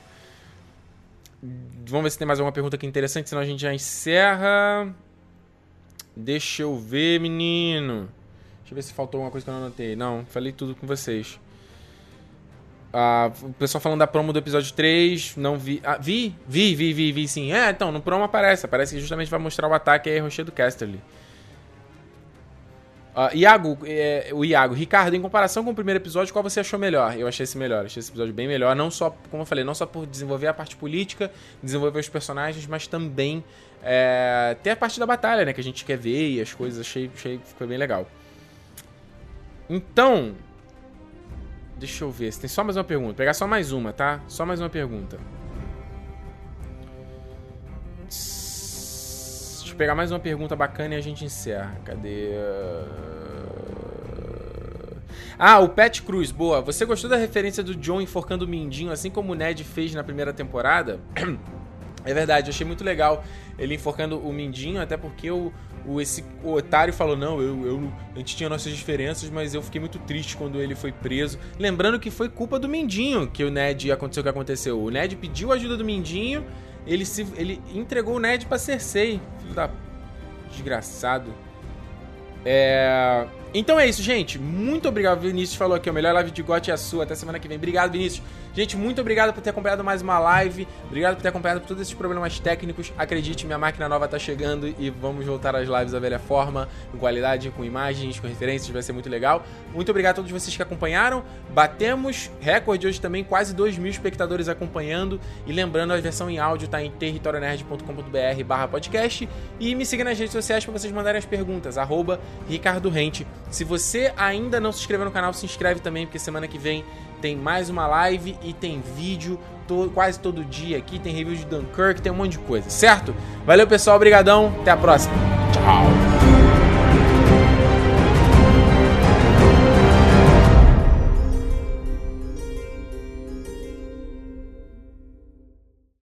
Vamos ver se tem mais alguma pergunta aqui interessante, senão a gente já encerra. Deixa eu ver, menino. Deixa eu ver se faltou alguma coisa que eu não anotei. Não, falei tudo com vocês. Ah, o pessoal falando da promo do episódio 3, não vi. Ah, vi? Vi, vi, vi, vi sim. É, então, no promo aparece. Aparece que justamente vai mostrar o ataque aí, Rocher do Casterly. Uh, Iago, é, o Iago, Ricardo, em comparação com o primeiro episódio, qual você achou melhor? Eu achei esse melhor, achei esse episódio bem melhor. Não só, como eu falei, não só por desenvolver a parte política, desenvolver os personagens, mas também é, ter a parte da batalha, né? Que a gente quer ver e as coisas, achei, achei ficou bem legal. Então, deixa eu ver, tem só mais uma pergunta. Vou pegar só mais uma, tá? Só mais uma pergunta. Pegar mais uma pergunta bacana e a gente encerra. Cadê? Ah, o Pet Cruz, boa. Você gostou da referência do John enforcando o Mindinho, assim como o Ned fez na primeira temporada? É verdade, eu achei muito legal ele enforcando o Mindinho, até porque o, o, esse, o otário falou: não, eu, eu, a gente tinha nossas diferenças, mas eu fiquei muito triste quando ele foi preso. Lembrando que foi culpa do Mindinho que o Ned aconteceu o que aconteceu. O Ned pediu ajuda do Mindinho ele, se, ele entregou o Ned pra Cersei. Filho da. Desgraçado. É. Então é isso, gente. Muito obrigado. Vinícius falou aqui, o melhor live de GOT é a sua. Até semana que vem. Obrigado, Vinícius. Gente, muito obrigado por ter acompanhado mais uma live. Obrigado por ter acompanhado todos esses problemas técnicos. Acredite, minha máquina nova tá chegando e vamos voltar às lives da velha forma, com qualidade, com imagens, com referências, vai ser muito legal. Muito obrigado a todos vocês que acompanharam. Batemos recorde hoje também, quase 2 mil espectadores acompanhando. E lembrando, a versão em áudio tá em territorionerd.com.br barra podcast. E me siga nas redes sociais para vocês mandarem as perguntas, arroba Ricardo Rente. Se você ainda não se inscreveu no canal, se inscreve também, porque semana que vem tem mais uma live e tem vídeo quase todo dia aqui, tem review de Dunkirk, tem um monte de coisa, certo? Valeu pessoal, obrigadão, até a próxima. Tchau.